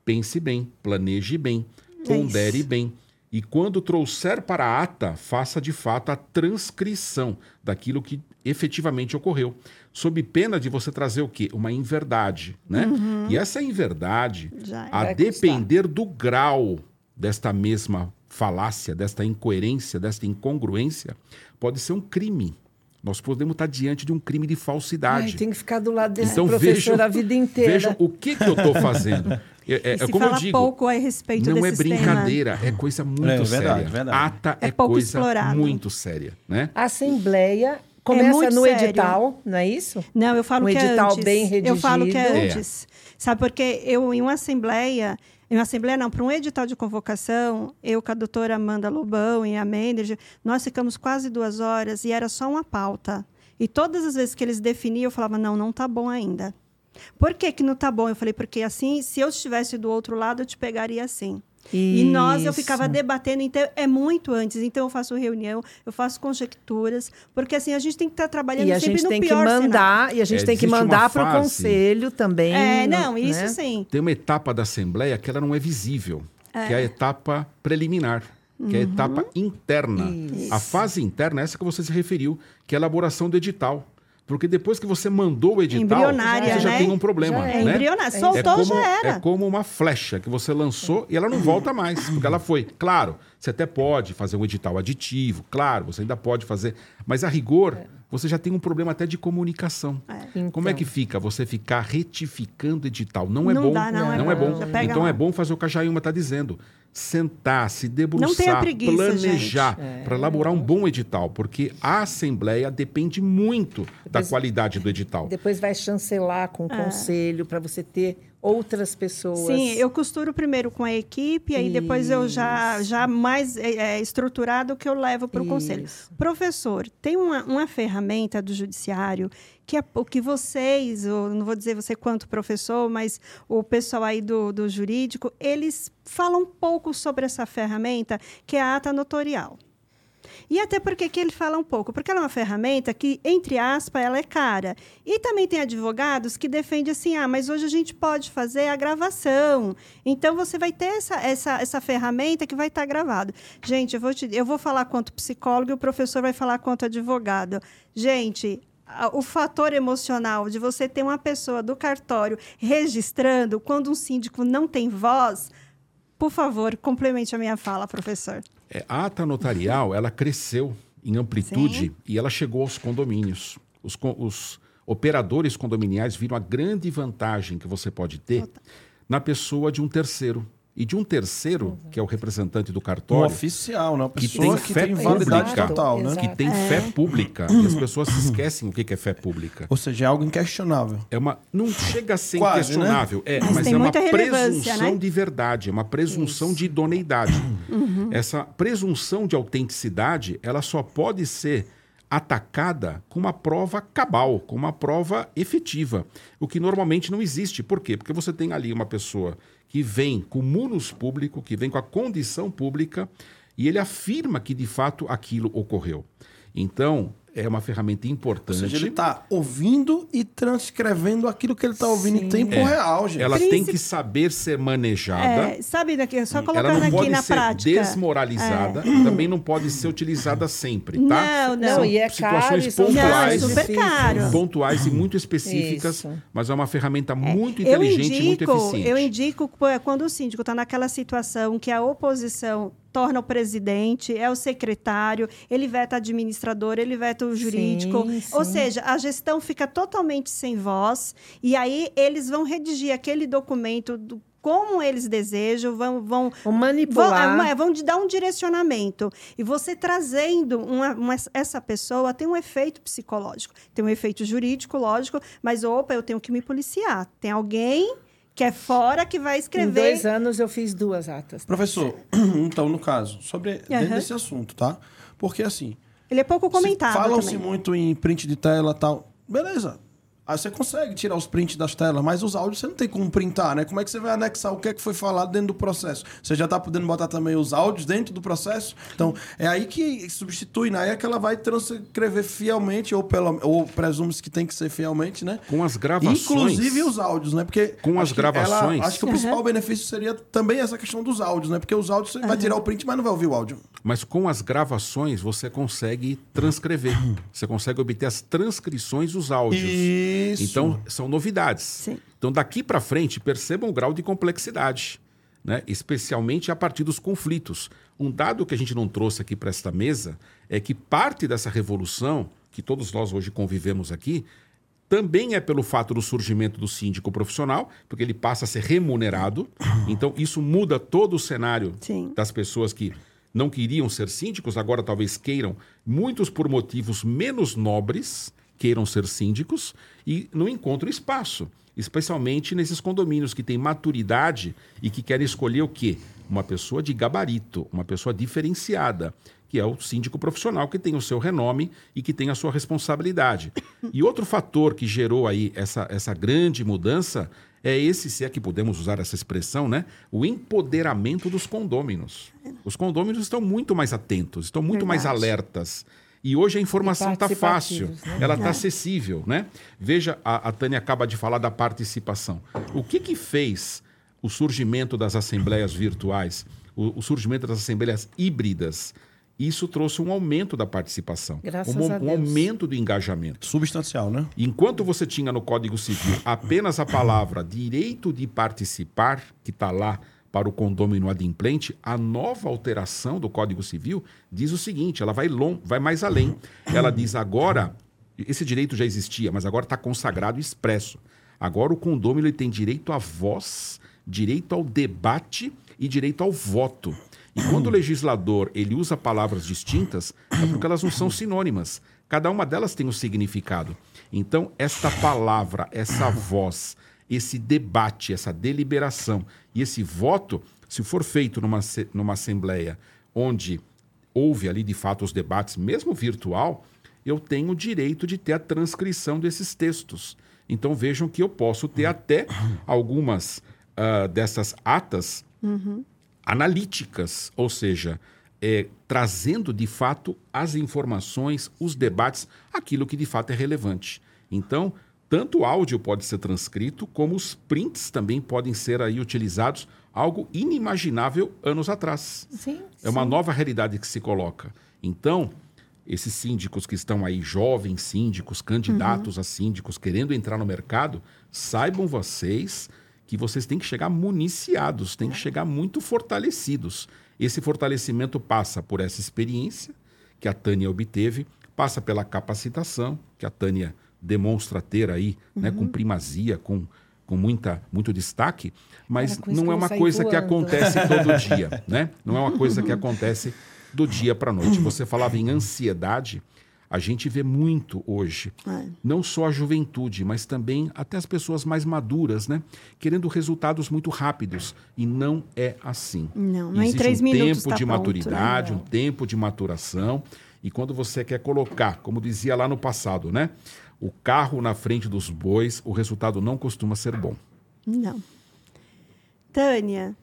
pense bem, planeje bem, É pondere bem. E quando trouxer para a ata, faça de fato a transcrição daquilo que efetivamente ocorreu. Sob pena de você trazer o quê? Uma inverdade, né? E essa inverdade, Já a depender do grau desta mesma falácia, desta incoerência, desta incongruência, pode ser um crime. Nós podemos estar diante de um crime de falsidade. Ai, tem que ficar do lado desse Então professor vejam, a vida inteira. vejam o que, que eu estou fazendo. É, é- E é se como eu fala digo, pouco a respeito não é brincadeira, é coisa muito É, séria. verdade, verdade. Ata é, É pouco coisa explorado. muito séria, né? A Assembleia começa É no sério. edital, não é isso? Não, eu falo Um que é edital antes. bem Eu falo que é redigido. antes. Sabe, porque eu, em uma assembleia, em uma assembleia não, para um edital de convocação, eu com a doutora Amanda Lobão e a Mendes, nós ficamos quase duas horas e era só uma pauta. E todas as vezes que eles definiam, eu falava, não, não tá bom ainda. Por que, que não tá bom? Eu falei, porque assim, se eu estivesse do outro lado, eu te pegaria assim. E nós, eu ficava Isso. debatendo, então é muito antes. Então eu faço reunião, eu faço conjecturas, porque assim, a gente tem que estar trabalhando E a sempre gente no tem que pior cenário. mandar, e a gente É, tem que mandar para o conselho também. É, não, isso né? sim. Tem uma etapa da Assembleia que ela não é visível, que é a etapa preliminar, que é a etapa interna. A fase interna é essa que você se referiu, que é a elaboração do edital. Porque depois que você mandou o edital, Embrionária, você já né? tem um problema. Já É né? embrionária. É Soltou, como, já era. é como uma flecha que você lançou e ela não volta mais, porque ela foi. Claro, você até pode fazer um edital aditivo, claro, você ainda pode fazer, mas a rigor, você já tem um problema até de comunicação. Como é Então. que fica você ficar retificando edital? Não é Não bom. dá, não é é bom. bom. Já pega Então lá. é bom fazer o que a Jailma está dizendo. Sentar, se Não debruçar, preguiça, planejar para elaborar um bom edital, porque a Assembleia depende muito da Depois- qualidade do edital. Depois vai chancelar com o conselho para você ter outras pessoas. Sim, eu costuro primeiro com a equipe, aí depois eu já, já mais é, é, estruturado que eu levo para o conselho. Isso. Professor, tem uma, uma ferramenta do judiciário que é o que vocês, eu não vou dizer você quanto professor, mas o pessoal aí do, do jurídico, eles falam um pouco sobre essa ferramenta, que é a ata notorial. E até porque que ele fala um pouco? Porque ela é uma ferramenta que, entre aspas, ela é cara. E também tem advogados que defendem assim, ah, mas hoje a gente pode fazer a gravação. Então, você vai ter essa, essa, essa ferramenta que vai estar gravado. Gente, eu vou, te, eu vou falar quanto psicólogo e o professor vai falar quanto advogado. Gente, o fator emocional de você ter uma pessoa do cartório registrando quando um síndico não tem voz... Por favor, complemente a minha fala, professor. É, a ata notarial, ela cresceu em amplitude Sim. e ela chegou aos condomínios. Os, os operadores condominiais viram a grande vantagem que você pode ter na pessoa de um terceiro. E de um terceiro, que é o representante do Um cartório, oficial, né? Uma que tem que fé tem pública, total, né? Que tem fé pública. E as pessoas se esquecem o que é fé pública. Ou seja, é algo inquestionável. É uma, não chega a ser Quase, né? inquestionável, é, Mas mas, é uma relevância, presunção né? de verdade, é uma presunção de idoneidade. Uhum. Essa presunção de autenticidade, ela só pode ser atacada com uma prova cabal, com uma prova efetiva, o que normalmente não existe. Por quê? Porque você tem ali uma pessoa que vem com o munus público, que vem com a condição pública, e ele afirma que de fato aquilo ocorreu. Então, é uma ferramenta Ou importante. seja, ele está ouvindo e transcrevendo aquilo que ele está ouvindo em tempo real, gente. Ela Príncipe- tem que saber ser manejada. É, sabe, daqui, só ela colocando não aqui pode na ser prática. É. desmoralizada e também não pode ser utilizada sempre, tá? Não, não. Não, São e é caro, situações são pontuais, Não, é super caro. pontuais e muito específicas, Isso. mas é uma ferramenta muito Eu inteligente e muito indico, eficiente. eu indico quando o síndico está naquela situação que a oposição torna o presidente, é o secretário, ele veta administrador, ele veta o jurídico. Sim, Ou sim. seja, a gestão fica totalmente sem voz e aí eles vão redigir aquele documento do como eles desejam, vão, vão Vão manipular. Vão, é, vão te dar um direcionamento. E você trazendo uma- uma- essa pessoa tem um efeito psicológico. Tem um efeito jurídico, lógico, mas opa, eu tenho que me policiar. Tem alguém que é fora que vai Em escrever. dois anos eu fiz duas atas. Professor, então, no caso, sobre dentro Aham. desse assunto, tá? Porque assim, Ele é pouco comentado. falam-se muito em print de tela e tal. Beleza. Aí você consegue tirar os prints das telas, mas os áudios você não tem como printar, né? Como é que você vai anexar o que é que foi falado dentro do processo? Você já tá podendo botar também os áudios dentro do processo? Então, é aí que substitui, né? Aí é que ela vai transcrever fielmente, ou, pelo, ou presume-se que tem que ser fielmente, né? Com as gravações. Inclusive os áudios, né? Porque Com as acho que ela- gravações. acho que o principal benefício seria também essa questão dos áudios, né? Porque os áudios você vai tirar o print, mas não vai ouvir o áudio. Mas com as gravações você consegue transcrever. Você consegue obter as transcrições dos áudios. Isso. Então, são novidades. Sim. Então, daqui para frente, percebam o grau de complexidade, né? especialmente a partir dos conflitos. Um dado que a gente não trouxe aqui para esta mesa é que parte dessa revolução, que todos nós hoje convivemos aqui, também é pelo fato do surgimento do síndico profissional, porque ele passa a ser remunerado. Então, isso muda todo o cenário Sim. das pessoas que não queriam ser síndicos, agora talvez queiram, muitos por motivos menos nobres, queiram ser síndicos e não encontram espaço, especialmente nesses condomínios que têm maturidade e que querem escolher o quê? Uma pessoa de gabarito, uma pessoa diferenciada, que é o síndico profissional que tem o seu renome e que tem a sua responsabilidade. E outro fator que gerou aí essa, essa grande mudança é esse, se é que podemos usar essa expressão, né? O empoderamento dos condôminos. Os condôminos estão muito mais atentos, estão muito mais Verdade. alertas. E hoje a informação está fácil, né? ela está acessível, né? Veja, a, a Tânia acaba de falar da participação. O que que fez o surgimento das assembleias virtuais, o, o surgimento das assembleias híbridas isso trouxe um aumento da participação, Graças um, a um Deus. aumento do engajamento. Substancial, né? Enquanto você tinha no Código Civil apenas a palavra direito de participar, que está lá para o condômino adimplente, a nova alteração do Código Civil diz o seguinte: ela vai, long, vai mais além. Ela diz agora, esse direito já existia, mas agora está consagrado expresso. Agora o condômino tem direito à voz, direito ao debate e direito ao voto. E quando o legislador ele usa palavras distintas, é porque elas não são sinônimas. Cada uma delas tem um significado. Então, esta palavra, essa voz, esse debate, essa deliberação e esse voto, se for feito numa, numa assembleia onde houve ali de fato os debates, mesmo virtual, eu tenho o direito de ter a transcrição desses textos. Então vejam que eu posso ter até algumas ah, dessas atas analíticas, ou seja, é, trazendo de fato as informações, os debates, aquilo que de fato é relevante. Então, tanto o áudio pode ser transcrito, como os prints também podem ser aí utilizados, algo inimaginável anos atrás. Sim. É uma sim. nova realidade que se coloca. Então, esses síndicos que estão aí, jovens síndicos, candidatos a síndicos, querendo entrar no mercado, saibam vocês que vocês têm que chegar municiados, têm que chegar muito fortalecidos. Esse fortalecimento passa por essa experiência que a Tânia obteve, passa pela capacitação que a Tânia demonstra ter aí, né, com primazia, com, com muita, muito destaque, mas isso não que é uma coisa que voando. acontece todo dia, né? Não é uma coisa que acontece do dia para noite. Você falava em ansiedade, a gente vê muito hoje, É. não só a juventude, mas também até as pessoas mais maduras, né? Querendo resultados muito rápidos. E não é assim. Não, não é em Existe três um minutos tempo tá de pronto, maturidade, né? um tempo de maturação. E quando você quer colocar, como dizia lá no passado, né? O carro na frente dos bois, o resultado não costuma ser bom. Não. Tânia,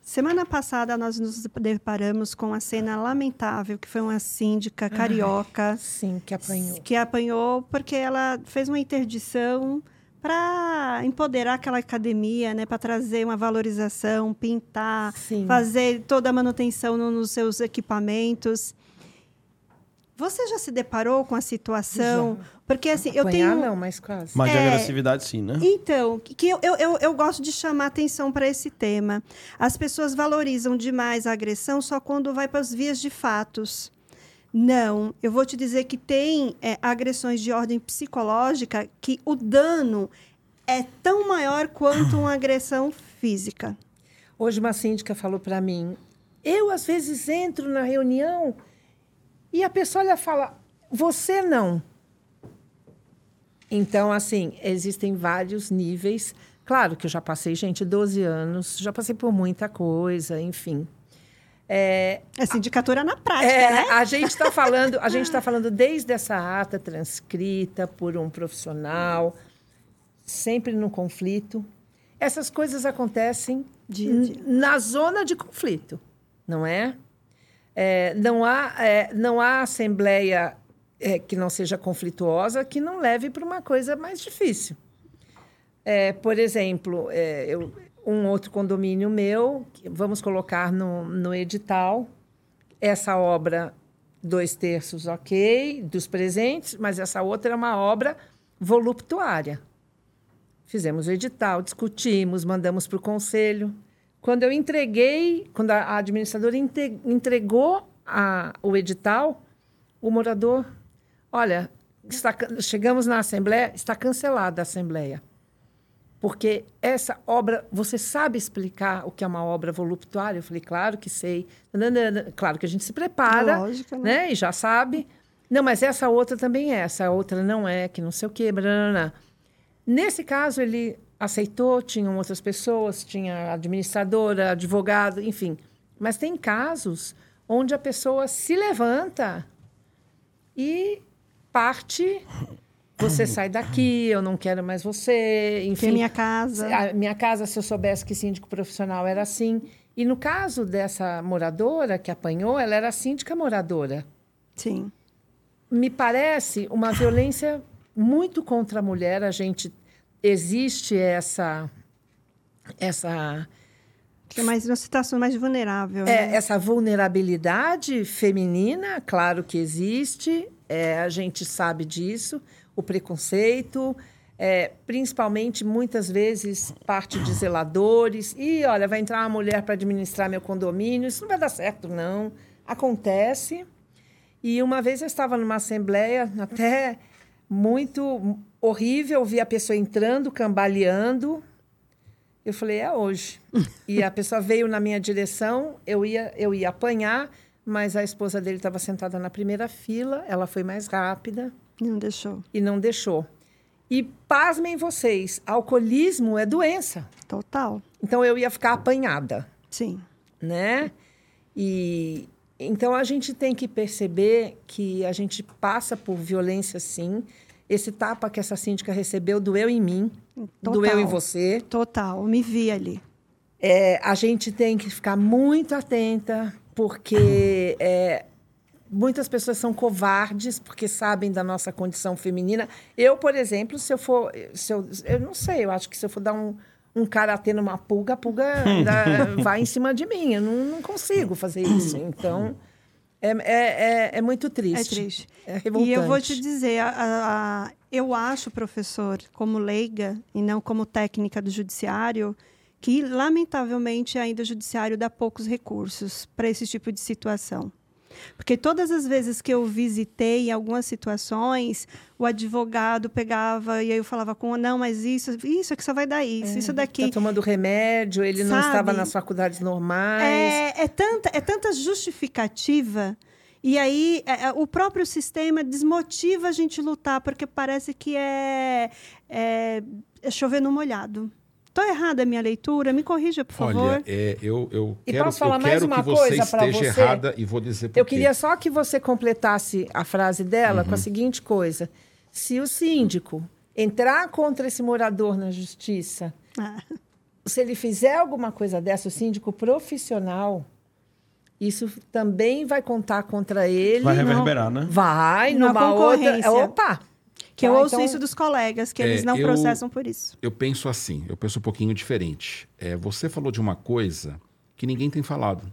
semana passada nós nos deparamos com a cena lamentável que foi uma síndica carioca Sim, que apanhou. que apanhou porque ela fez uma interdição para empoderar aquela academia, né, para trazer uma valorização, pintar, Sim. fazer toda a manutenção no- nos seus equipamentos. Você já se deparou com a situação? Porque assim, eu Apanhar tenho não, mas quase. Mas de É. agressividade, sim, né? então, que que eu, eu, eu, eu gosto de chamar atenção para esse tema. As pessoas valorizam demais a agressão só quando vai para as vias de fatos. Não, eu vou te dizer que tem é, agressões de ordem psicológica que o dano é tão maior quanto uma agressão física. Hoje uma síndica falou para mim, eu às vezes entro na reunião e a pessoa olha fala, você não. Então, assim, existem vários níveis. Claro que eu já passei, gente, 12 anos, já passei por muita coisa, enfim. É, É sindicatura na prática, é, né? A gente está falando, a gente está falando desde essa ata transcrita por um profissional, sempre no conflito. Essas coisas acontecem Dia a dia. na zona de conflito, não é? É, não há é, não há assembleia é, que não seja conflituosa que não leve para uma coisa mais difícil. É, por exemplo, é, eu- um outro condomínio meu, vamos colocar no, no edital, essa obra, dois terços, ok, dos presentes, mas essa outra é uma obra voluptuária. Fizemos o edital, discutimos, mandamos para o conselho. Quando eu entreguei, quando a administradora entregou a- o edital, o morador, olha, está chegamos na assembleia, está cancelada a assembleia. Porque essa obra, você sabe explicar o que é uma obra voluptuária? Eu falei, claro que sei. Claro que a gente se prepara, Lógico, né? né? E já sabe. Não, mas essa outra também é, essa outra não é, que não sei o quê, branana. Nesse caso, ele aceitou, tinham outras pessoas, tinha administradora, advogado, enfim. Mas tem casos onde a pessoa se levanta e parte. Você sai daqui, eu não quero mais você, Que enfim. é minha casa. A minha casa, se eu soubesse que síndico profissional era assim. E no caso dessa moradora que apanhou, ela era síndica moradora. Sim. Me parece uma violência muito contra a mulher. A gente existe essa essa é mais uma situação mais vulnerável. É, né? essa vulnerabilidade feminina, claro que existe, é, a gente sabe disso, o preconceito, é, principalmente muitas vezes parte de zeladores. E olha, vai entrar uma mulher para administrar meu condomínio, isso não vai dar certo, não. Acontece. E uma vez eu estava numa assembleia até muito horrível, vi a pessoa entrando, cambaleando. Eu falei, é hoje. e a pessoa veio na minha direção, eu ia, eu ia apanhar, mas a esposa dele estava sentada na primeira fila, ela foi mais rápida Não deixou. e não deixou. E pasmem vocês, alcoolismo é doença. Total. Então eu ia ficar apanhada, Sim. né? E então a gente tem que perceber que a gente passa por violência sim. Esse tapa que essa síndica recebeu doeu em mim, Total. doeu em você. Total. Me vi ali. É, a gente tem que ficar muito atenta, porque é, muitas pessoas são covardes porque sabem da nossa condição feminina. Eu, por exemplo, se eu for. Se eu, eu não sei, eu acho que se eu for dar um, um karatê numa pulga, a pulga vai em cima de mim. Eu não, não consigo fazer isso. Então, é, é, é, é muito É triste. triste. É revoltante. E eu vou te dizer, a- a- a- eu acho, professor, como leiga e não como técnica do judiciário, que lamentavelmente ainda o judiciário dá poucos recursos para esse tipo de situação. Porque todas as vezes que eu visitei em algumas situações, o advogado pegava e aí eu falava com, não, mas isso, isso aqui só vai dar isso, isso daqui. Está tomando remédio, ele não Sabe? estava nas faculdades normais. É, é tanta, é tanta justificativa. E aí, é, é, o próprio sistema desmotiva a gente lutar, porque parece que é, é, é chover no molhado. Estou errada a minha leitura? Me corrija, por favor. Olha, é, eu, eu E quero, posso falar eu mais quero uma que você coisa pra esteja você? errada e vou dizer por Eu quê. queria só que você completasse a frase dela Uhum. com a seguinte coisa: se o síndico entrar contra esse morador na justiça, Ah, se ele fizer alguma coisa dessa, o síndico profissional, isso também vai contar contra ele. Vai reverberar, né? Vai, Na numa outra. concorrência. Opa! Que eu Tá, ouço então- isso dos colegas, que É, eles não eu- processam por isso. Eu penso assim, eu penso um pouquinho diferente. É, você falou de uma coisa que ninguém tem falado.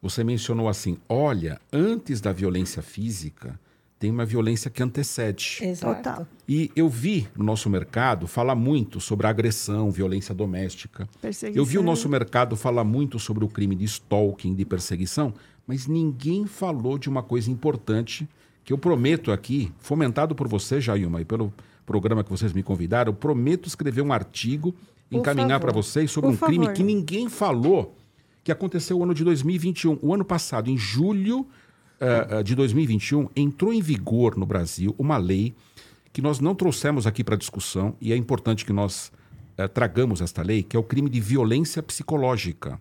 Você mencionou assim: olha, antes da violência física, tem uma violência que antecede. Exato. E eu vi no nosso mercado falar muito sobre agressão, violência doméstica. Perseguição. Eu vi o nosso mercado falar muito sobre o crime de stalking, de perseguição, mas ninguém falou de uma coisa importante que eu prometo aqui, fomentado por você, Jailma, e pelo programa que vocês me convidaram, eu prometo escrever um artigo, Por encaminhar para vocês sobre Por um crime favor. que ninguém falou, que aconteceu no ano de 2021. O ano passado, em julho eh, de 2021, entrou em vigor no Brasil uma lei que nós não trouxemos aqui para discussão, e é importante que nós eh, tragamos esta lei, que é o crime de violência psicológica.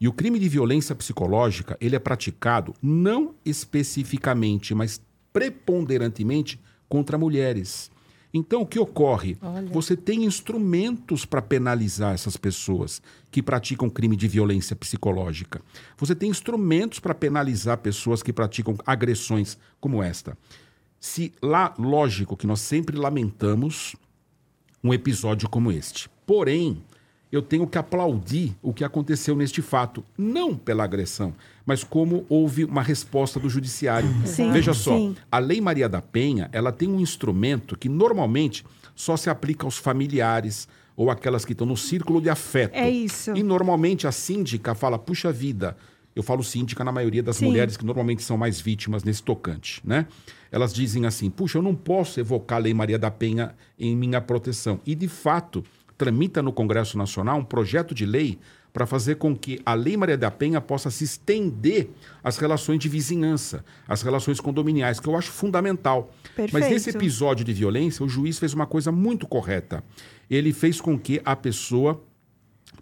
E o crime de violência psicológica, ele é praticado não especificamente, mas preponderantemente contra mulheres. Então, o que ocorre? Você tem instrumentos para penalizar essas pessoas que praticam crime de violência psicológica. Você tem instrumentos para penalizar pessoas que praticam agressões como esta. Se lá, lógico que nós sempre lamentamos um episódio como este. Porém, eu tenho que aplaudir o que aconteceu neste fato, não pela agressão, mas como houve uma resposta do judiciário. Sim, Veja só, sim. a Lei Maria da Penha, ela tem um instrumento que normalmente só se aplica aos familiares ou aquelas que estão no círculo de afeto. É isso. E normalmente a síndica fala, puxa vida, eu falo síndica na maioria das Sim. mulheres que normalmente são mais vítimas nesse tocante, né? Elas dizem assim, puxa, eu não posso evocar a Lei Maria da Penha em minha proteção. E, de fato, tramita no Congresso Nacional um projeto de lei para fazer com que a Lei Maria da Penha possa se estender às relações de vizinhança, às relações condominiais, que eu acho fundamental. Mas Perfeito. nesse episódio de violência, o juiz fez uma coisa muito correta. Ele fez com que a pessoa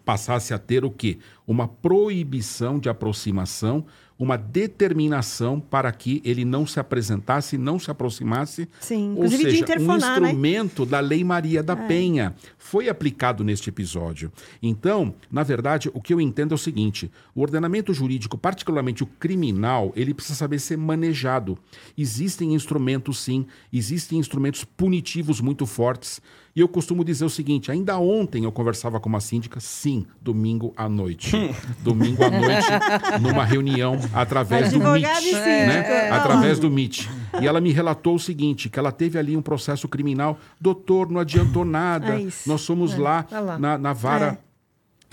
passasse a ter o quê? Uma proibição de aproximação, uma determinação para que ele não se apresentasse, não se aproximasse. Sim, Ou inclusive de seja, um né? instrumento da Lei Maria da Penha foi aplicado neste episódio. Então, na verdade, o que eu entendo é o seguinte: o ordenamento jurídico, particularmente o criminal, ele precisa saber ser manejado. Existem instrumentos, sim, existem instrumentos punitivos muito fortes E eu costumo dizer o seguinte: ainda ontem eu conversava com uma síndica, sim, domingo à noite. domingo à noite, numa reunião através do. Advogado e síndico. Né? É. Através do Meet. E ela me relatou o seguinte: que ela teve ali um processo criminal. Doutor, não adiantou nada. É. Nós somos lá, tá lá. Na, na vara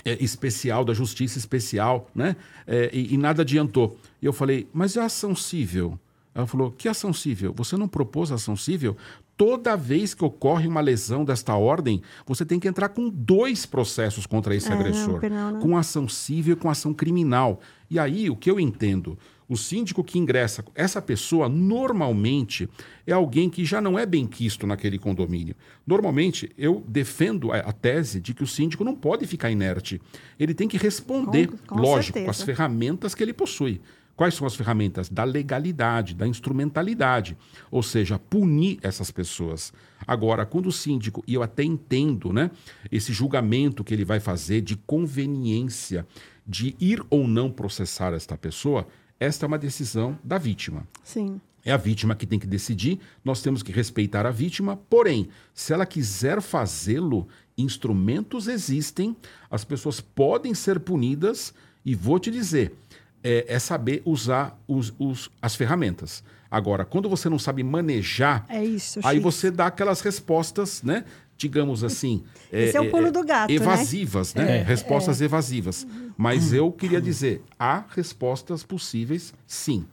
é, especial, da justiça especial, né? É, e, e nada adiantou. E eu falei, mas a ação cível? Ela falou, que ação cível? Você não propôs ação cível? Toda vez que ocorre uma lesão desta ordem, você tem que entrar com dois processos contra esse É, não, agressor. penal não. Com ação cível e com ação criminal. E aí, o que eu entendo? O síndico que ingressa, essa pessoa normalmente é alguém que já não é bem quisto naquele condomínio. Normalmente, eu defendo a, a tese de que o síndico não pode ficar inerte. Ele tem que responder, Com- com lógico, certeza. com as ferramentas que ele possui. Quais são as ferramentas? Da legalidade, da instrumentalidade. Ou seja, punir essas pessoas. Agora, quando o síndico, e eu até entendo, né, esse julgamento que ele vai fazer de conveniência de ir ou não processar esta pessoa, esta é uma decisão da vítima. Sim. É a vítima que tem que decidir, nós temos que respeitar a vítima, porém, se ela quiser fazê-lo, instrumentos existem, as pessoas podem ser punidas, e vou te dizer, é, é saber usar os- os- as ferramentas. Agora, quando você não sabe manejar, É isso, aí Chico. você dá aquelas respostas, né? Digamos assim. Esse é o pulo do gato, né? Evasivas, né? É. Respostas evasivas. Mas eu queria dizer, há respostas possíveis, sim.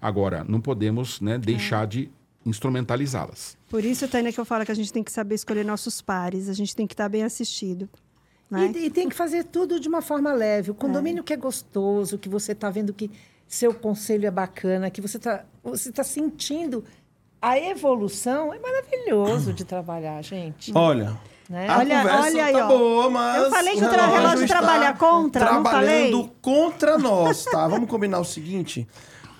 Agora, não podemos né, deixar de instrumentalizá-las. Por isso, Tânia, que eu falo que a gente tem que saber escolher nossos pares, a gente tem que estar bem assistido. Né? E, e tem que fazer tudo de uma forma leve. O condomínio que é gostoso, que você está vendo que seu conselho é bacana, que você está você tá sentindo a evolução, é maravilhoso de trabalhar, gente. Olha. Né? A Olha- conversa olha aí, tá ó. boa, mas Eu falei que o relógio está trabalha contra, não trabalhando contra nós, tá? Vamos combinar o seguinte: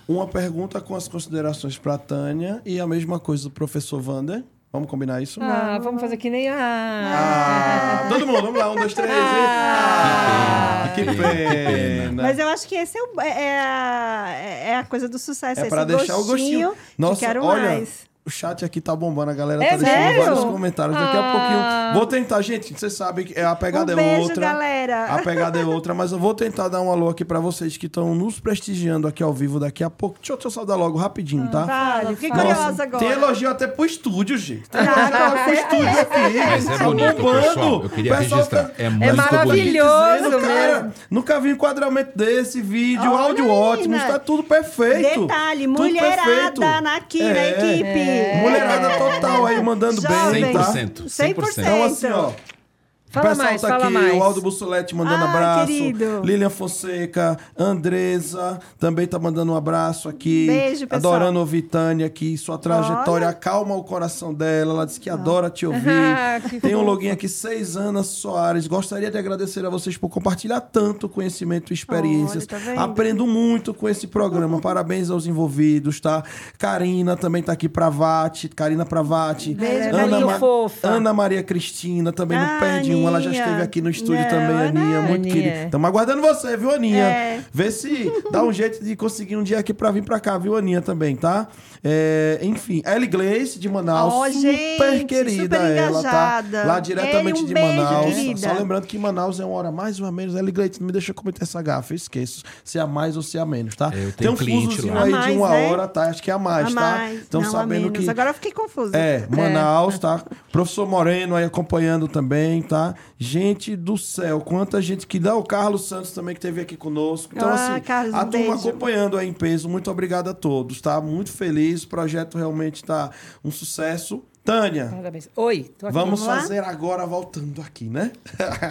uma pergunta com as considerações para Tânia e a mesma coisa do professor Vander. Vamos combinar isso? Ah, vamos fazer que nem a. Ah, todo mundo, vamos lá, um, dois, três. e- Ah, que pena. Mas eu acho que esse é, o- é- é a, é a coisa do sucesso. É esse pra deixar o gostinho. de Nossa, quero olha, mais. O chat aqui tá bombando, a galera É tá deixando sério? vários comentários. Daqui a Ah. pouquinho. Vou tentar, gente, vocês sabem que a pegada Um é beijo, outra. galera. A pegada é outra, mas eu vou tentar dar um alô aqui pra vocês que estão nos prestigiando aqui ao vivo daqui a pouco. Deixa eu, deixa eu saudar logo rapidinho, tá? Vale, fiquei curiosa agora. Tem elogio até pro estúdio, gente. Tem Ah, elogio até pro estúdio aqui. Mas é Tá bonito, pessoal. Eu queria pessoal registrar. tá- É muito maravilhoso. Cara, nunca vi enquadramento desse vídeo, Olha, áudio ótimo, menina. está tudo perfeito. Detalhe, Tudo mulherada perfeito. aqui, na É. equipe. Mulherada total aí, mandando Jovem. bem, tá? 100%, 100%. Então, assim, ó. Fala o pessoal mais, tá fala aqui, mais. o Aldo Bussolete mandando Ai, abraço. querido. Lilian Fonseca, Andresa também tá mandando um abraço aqui. Beijo, pessoal. Adorando ouvir Tânia aqui, sua trajetória acalma o coração dela. Ela disse que adora te ouvir. Ah, Tem um login aqui, seis Ana Soares. Gostaria de agradecer a vocês por compartilhar tanto conhecimento e experiências. Olha, tá? Aprendo muito com esse programa. Parabéns aos envolvidos, tá? Karina também tá aqui, Pravati. Karina Pravati. Beijo, Ana, Carinho Ma- fofa. Ana Maria Cristina também não Ah, perde um. Ela já esteve aqui no estúdio Não, também, Aninha. Muito Aninha. querida. Estamos aguardando você, viu, Aninha? É. Vê se dá um jeito de conseguir um dia aqui pra vir pra cá, viu, Aninha, também, tá? É, enfim, Ellie Gleice, de Manaus. Ó, super gente, querida super ela, tá? Lá diretamente um de beijo, Manaus. querida. Só lembrando que Manaus é uma hora mais ou menos. Ellie Gleice, não me deixa cometer essa gafa, eu esqueço. Se é a mais ou se é a menos, tá? É, eu Tem tenho um cliente fusozinho lá. aí A de mais, uma né? hora, tá? Acho que é a mais, A tá? mais, Então não, sabendo menos. que. Agora eu fiquei confusa. É, Manaus, tá? Professor Moreno aí acompanhando também, tá? Gente do céu, quanta gente que dá o Carlos Santos também que teve aqui conosco. Então, Ah, assim, Carlos, a um turma beijo. acompanhando aí em peso. Muito obrigado a todos, tá? Muito feliz. O projeto realmente tá um sucesso. Tânia, Parabéns. Oi, tô aqui. vamos Vamos lá? fazer agora voltando aqui, né?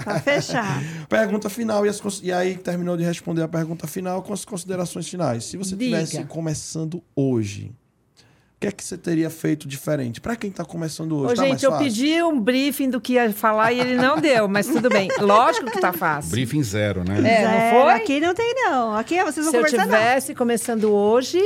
Pra fechar. pergunta final e, as e aí terminou de responder a pergunta final com as considerações finais. Se você estivesse começando hoje, que é que você teria feito diferente? Pra quem tá começando hoje, Ô, tá mais gente, eu pedi um briefing do que ia falar e ele não deu, mas tudo bem. Lógico que tá fácil. Briefing zero, né? É, não Zero, foi? Aqui não tem, não. Aqui vocês vão Se eu conversar, não. tivesse começando hoje,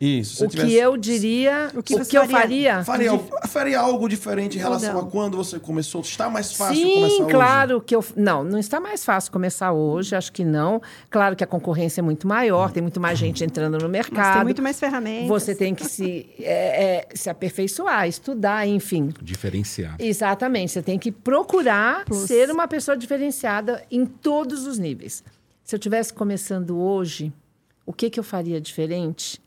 Isso. se o tivesse- que eu diria, O o que que, você eu faria? faria. Faria, al- faria algo diferente em relação não? a quando você começou? Está mais fácil começar Sim, hoje? claro que eu. Não, não está mais fácil começar hoje, acho que não. Claro que a concorrência é muito maior, tem muito mais gente entrando no Mas mercado. tem muito mais ferramentas. Você tem que se, é, é, se aperfeiçoar, estudar, enfim. Diferenciar. Exatamente. Você tem que procurar Plus. ser uma pessoa diferenciada em todos os níveis. Se eu estivesse começando hoje, o que, que eu faria diferente?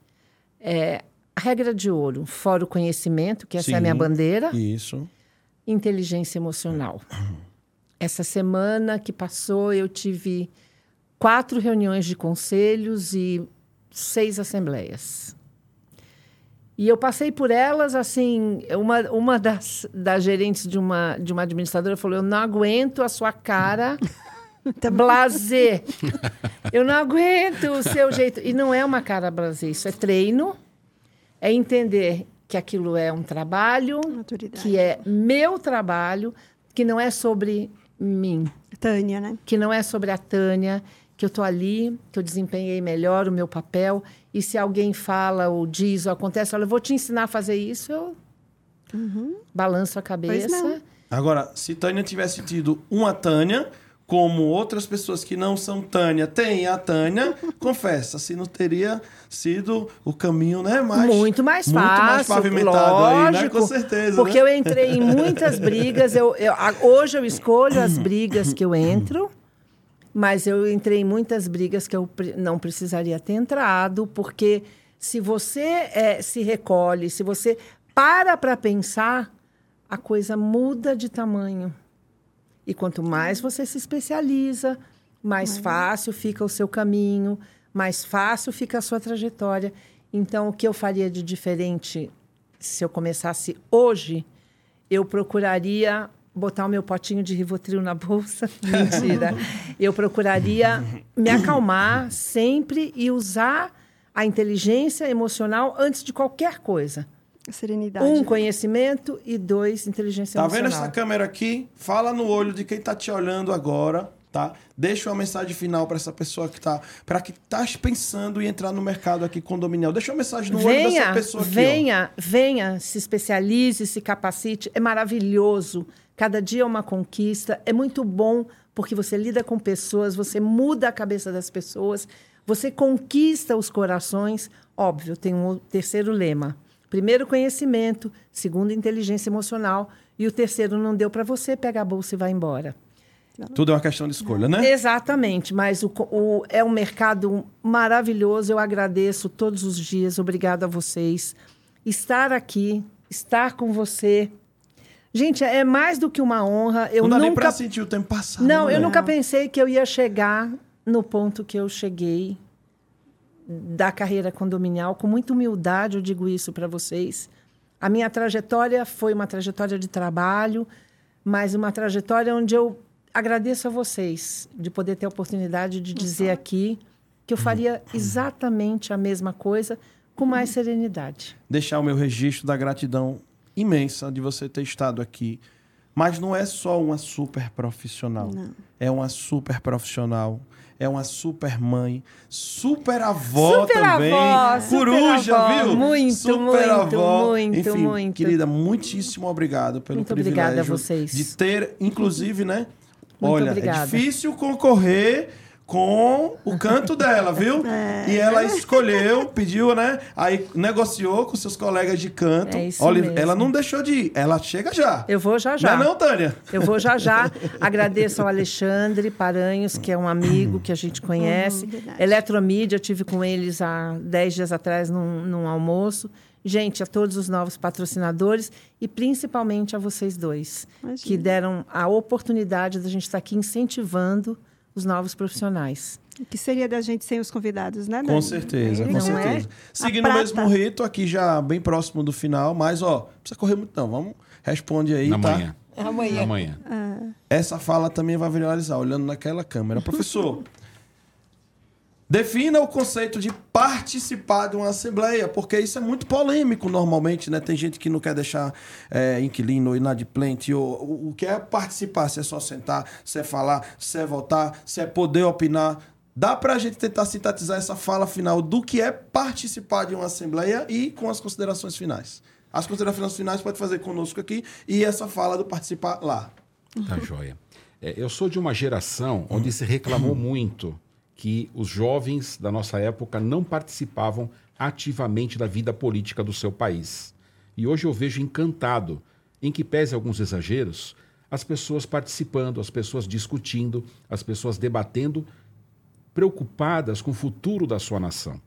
É, regra de ouro, fora o conhecimento, que essa é a minha Sim. bandeira, Isso. inteligência emocional. Essa semana que passou, eu tive quatro reuniões de conselhos e seis assembleias. E eu passei por elas, assim, uma, uma das, das gerentes de uma, de uma administradora falou, eu não aguento a sua cara blazer. eu não aguento o seu jeito. E não é uma cara blazer, isso é treino, é entender que aquilo é um trabalho, Maturidade. que é meu trabalho, que não é sobre mim, Tânia, né? que não é sobre a Tânia, que eu estou ali, que eu desempenhei melhor o meu papel, e se alguém fala ou diz ou acontece, olha, eu vou te ensinar a fazer isso, eu balanço a cabeça. não. Agora, se Tânia tivesse tido uma Tânia, como outras pessoas que não são Tânia têm a Tânia, confessa, se não teria sido o caminho, né? Mais, muito mais fácil, Muito mais pavimentado lógico, aí, né? Com certeza. Porque né? eu entrei em muitas brigas. Eu, eu- hoje eu escolho as brigas que eu entro, mas eu entrei em muitas brigas que eu não precisaria ter entrado, porque se você eh, se recolhe, se você para para pensar, a coisa muda de tamanho. E quanto mais você se especializa, mais fácil fica o seu caminho, mais fácil fica a sua trajetória. Então, o que eu faria de diferente se eu começasse hoje, eu procuraria botar o meu potinho de Rivotril na bolsa. Mentira. eu procuraria me acalmar sempre e usar a inteligência emocional antes de qualquer coisa. Serenidade. Um, né? conhecimento e dois, inteligência Tá vendo emocional. essa câmera aqui? Fala no olho de quem tá te olhando agora, tá? Deixa uma mensagem final para essa pessoa que tá, para que tá pensando em entrar no mercado aqui condominial. Deixa uma mensagem no olho dessa venha, pessoa aqui, ó. venha, venha, se especialize, se capacite. É maravilhoso. Cada dia é uma conquista. É muito bom porque você lida com pessoas, você muda a cabeça das pessoas, você conquista os corações. Óbvio, tem um terceiro lema. Primeiro, conhecimento. Segundo, inteligência emocional. E o terceiro não deu para você, pega a bolsa e vai embora. Tudo é uma questão de escolha, né? Exatamente, mas o, o- é um mercado maravilhoso. Eu agradeço todos os dias. Obrigada a vocês. Estar aqui, estar com você. Gente, é mais do que uma honra. Eu não dá nem nunca. pra sentir o tempo passar. Não, né? eu nunca pensei que eu ia chegar no ponto que eu cheguei da carreira condominial. Com muita humildade, eu digo isso para vocês. A minha trajetória foi uma trajetória de trabalho, mas uma trajetória onde eu agradeço a vocês de poder ter a oportunidade de dizer aqui que eu faria exatamente a mesma coisa com mais serenidade. deixar o meu registro da gratidão imensa de você ter estado aqui. Mas não é só uma super profissional. É uma super profissional. É uma super mãe, super avó Super também. avó, Coruja, avó. viu? Muito, super muito, avó. muito, Enfim, muito. Querida, muitíssimo obrigado pelo Muito privilégio obrigada a vocês. de ter, inclusive, né? Muito Olha, obrigada. é difícil concorrer com o canto dela, viu? É. E ela escolheu, pediu, né? Aí negociou com seus colegas de canto. É isso Olha, mesmo. ela não deixou de ir, ela chega já. Eu vou já já. Não é não, Tânia? Eu vou já já. Agradeço ao Alexandre Paranhos, que é um amigo que a gente conhece. Uhum, verdade. Eletromídia, eu tive com eles há 10 dias atrás num, num almoço. Gente, a todos os novos patrocinadores e principalmente a vocês dois, Imagina. que deram a oportunidade da gente estar aqui incentivando os novos profissionais. O que seria da gente sem os convidados, né, Com Dani? certeza, É com Não isso. certeza. é? Seguindo o mesmo rito, aqui já bem próximo do final, mas ó, não precisa correr muito não, vamos, responde aí, Na tá? manhã. Amanhã. Amanhã. Essa fala também vai viralizar, olhando naquela câmera. Professor, defina o conceito de participar de uma assembleia, porque isso é muito polêmico normalmente, né? Tem gente que não quer deixar é, inquilino ou inadimplente. Ou, o, o que é participar? Se é só sentar, se é falar, se é votar, se é poder opinar. Dá pra gente tentar sintetizar essa fala final do que é participar de uma assembleia e com as considerações finais. As considerações finais pode fazer conosco aqui e essa fala do participar lá. Tá joia. É, eu sou de uma geração onde se reclamou muito que os jovens da nossa época não participavam ativamente da vida política do seu país. E hoje eu vejo encantado, em que pese alguns exageros, as pessoas participando, as pessoas discutindo, as pessoas debatendo, preocupadas com o futuro da sua nação.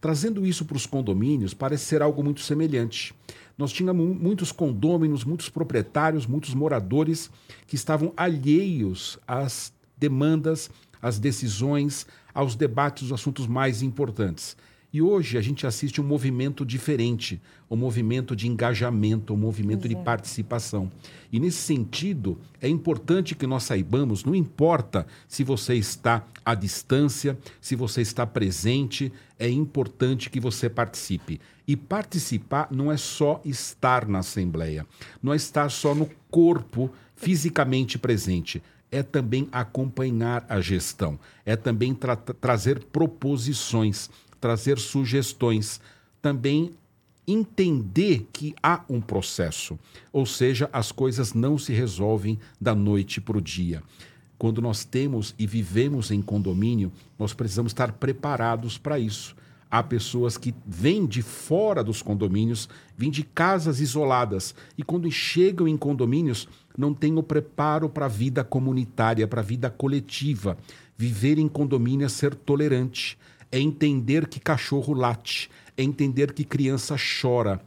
Trazendo isso para os condomínios parece ser algo muito semelhante. Nós tínhamos muitos condôminos, muitos proprietários, muitos moradores que estavam alheios às demandas, às decisões, aos debates dos assuntos mais importantes. E hoje a gente assiste um movimento diferente, um movimento de engajamento, um movimento Exato. de participação. E nesse sentido, é importante que nós saibamos, não importa se você está à distância, se você está presente, é importante que você participe. E participar não é só estar na Assembleia, não é estar só no corpo fisicamente presente é também acompanhar a gestão, é também tra trazer proposições, trazer sugestões, também entender que há um processo, ou seja, as coisas não se resolvem da noite para o dia. Quando nós temos e vivemos em condomínio, nós precisamos estar preparados para isso. Há pessoas que vêm de fora dos condomínios, vêm de casas isoladas e quando chegam em condomínios não têm o preparo para a vida comunitária, para a vida coletiva. Viver em condomínio é ser tolerante, é entender que cachorro late, é entender que criança chora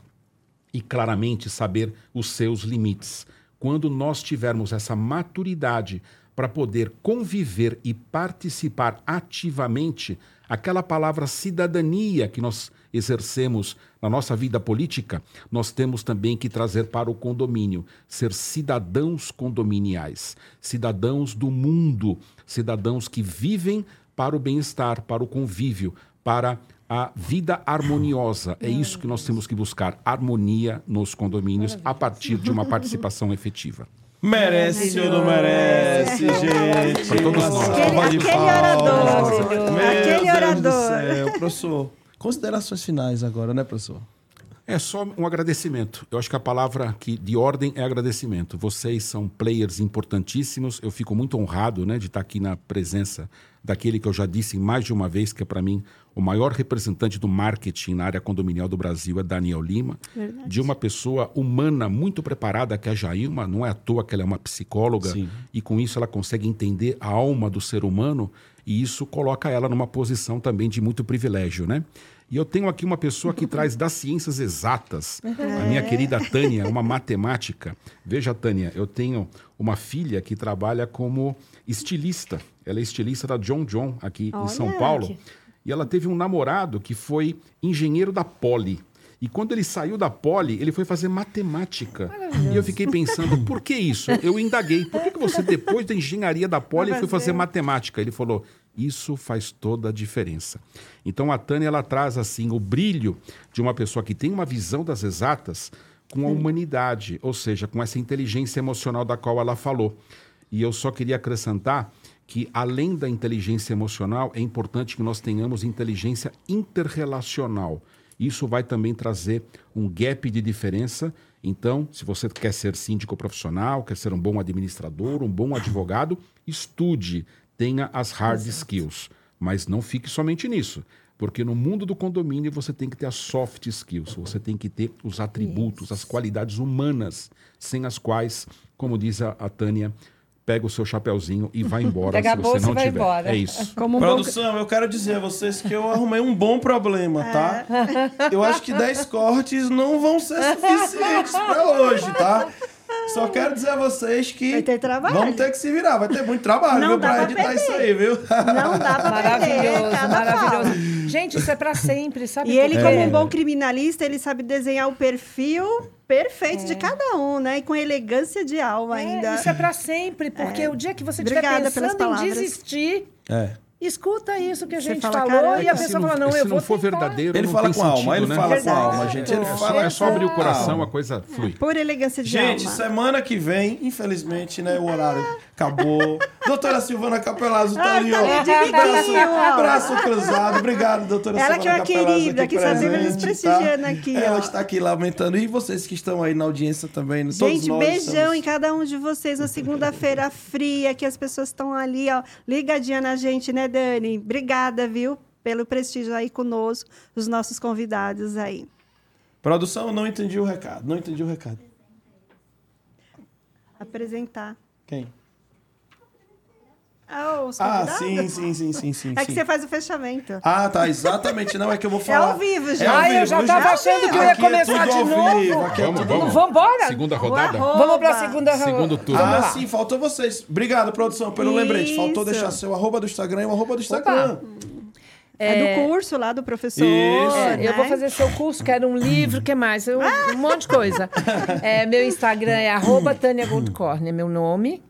e claramente saber os seus limites. Quando nós tivermos essa maturidade para poder conviver e participar ativamente, aquela palavra cidadania que nós exercemos na nossa vida política, nós temos também que trazer para o condomínio, ser cidadãos condominiais, cidadãos do mundo, cidadãos que vivem para o bem-estar, para o convívio, para a vida harmoniosa. É isso que nós temos que buscar: harmonia nos condomínios a partir de uma participação efetiva. Merece ou não merece, gente? Para todos nós. Aquele, aquele orador. Aquele orador. Professor, considerações finais agora, né, professor? É só um agradecimento. Eu acho que a palavra que de ordem é agradecimento. Vocês são players importantíssimos. Eu fico muito honrado né, de estar aqui na presença daquele que eu já disse mais de uma vez, que é para mim o maior representante do marketing na área condominial do Brasil, é Daniel Lima. Verdade. De uma pessoa humana muito preparada, que é a Jailma. Não é à toa que ela é uma psicóloga. Sim. E com isso ela consegue entender a alma do ser humano. E isso coloca ela numa posição também de muito privilégio, né? E eu tenho aqui uma pessoa que traz das ciências exatas, a minha querida Tânia, uma matemática. Veja, Tânia, eu tenho uma filha que trabalha como estilista. Ela é estilista da John John, aqui Olha, em São Paulo. Que... E ela teve um namorado que foi engenheiro da Poli. E quando ele saiu da Poli, ele foi fazer matemática. E eu fiquei pensando, por que isso? Eu indaguei. Por que, que você, depois da engenharia da Poli, foi fazer matemática? Ele falou, isso faz toda a diferença. Então a Tânia ela traz assim o brilho de uma pessoa que tem uma visão das exatas com a humanidade, ou seja, com essa inteligência emocional da qual ela falou. E eu só queria acrescentar que além da inteligência emocional, é importante que nós tenhamos inteligência interrelacional. Isso vai também trazer um gap de diferença. Então, se você quer ser síndico profissional, quer ser um bom administrador, um bom advogado, estude, tenha as hard Exato. skills, mas não fique somente nisso. Porque no mundo do condomínio você tem que ter as soft skills, você tem que ter os atributos, Isso. as qualidades humanas, sem as quais, como diz a, a Tânia, pega o seu chapéuzinho e vai embora pega se você não tiver. Embora. É isso. Como um Produção, bom... eu quero dizer a vocês que eu arrumei um bom problema, tá? É. Eu acho que 10 cortes não vão ser suficientes para hoje, tá? Só quero dizer a vocês que vai ter trabalho. vamos ter que se virar. Vai ter muito trabalho, não viu, pra editar perder. isso aí, viu? Não dá pra Maravilhoso, perder, maravilhoso. Gente, isso é pra sempre, sabe? E ele, como é. um bom criminalista, ele sabe desenhar o perfil perfeito é. de cada um, né? E com elegância de alma é, ainda. Isso é pra sempre, porque é. o dia que você estiver pensando em desistir... É Escuta isso que a gente fala, falou "Caramba, e a Se pessoa não- fala, não, se eu não vou for tentar." verdadeiro, Ele não fala tem com alma, sentido, ele né? fala com alma, gente. Ele É, fala É só abrir o coração, alma. a coisa flui. Por elegância de Gente, alma. semana que vem, infelizmente, né, o horário acabou. Doutora Silvana Capelazzo tá Ah, ali, tá ó. braço, braço cruzado. Obrigado, doutora Ela Silvana que é uma querida, aqui que só vive nos prestigiando aqui, Ela ó. está aqui lamentando. E vocês que estão aí na audiência também, todos Gente, nós beijão estamos- em cada um de vocês na segunda-feira fria, que as pessoas estão ali, ó, ligadinha na gente, né, Dani? Obrigada, viu, pelo prestígio aí conosco, os nossos convidados aí. Produção, não entendi o recado. Não entendi o recado. Apresentar. Quem? Ah, os Ah, sim, sim, sim, sim, sim. É que sim. você faz o fechamento. Ah, tá, exatamente. Não, é que eu vou falar. ao vivo, É gente. ao Ah, eu vivo, já tava achando que eu ia Aqui é começar tudo de ao novo. vivo, aqui é Vamos, tudo- vamos. Vambora? Segunda rodada? Vamos pra segunda Segundo turno. Vamos Ah, sim, faltou vocês. Obrigado, produção, pelo Isso. lembrete. Faltou deixar seu arroba do Instagram e o arroba do Instagram. É, do curso lá do professor. Isso. É, eu né? vou fazer seu curso, quero um livro, o que mais? Eu- um monte de coisa. É, meu Instagram é arroba Tânia Goldcorn, é meu nome.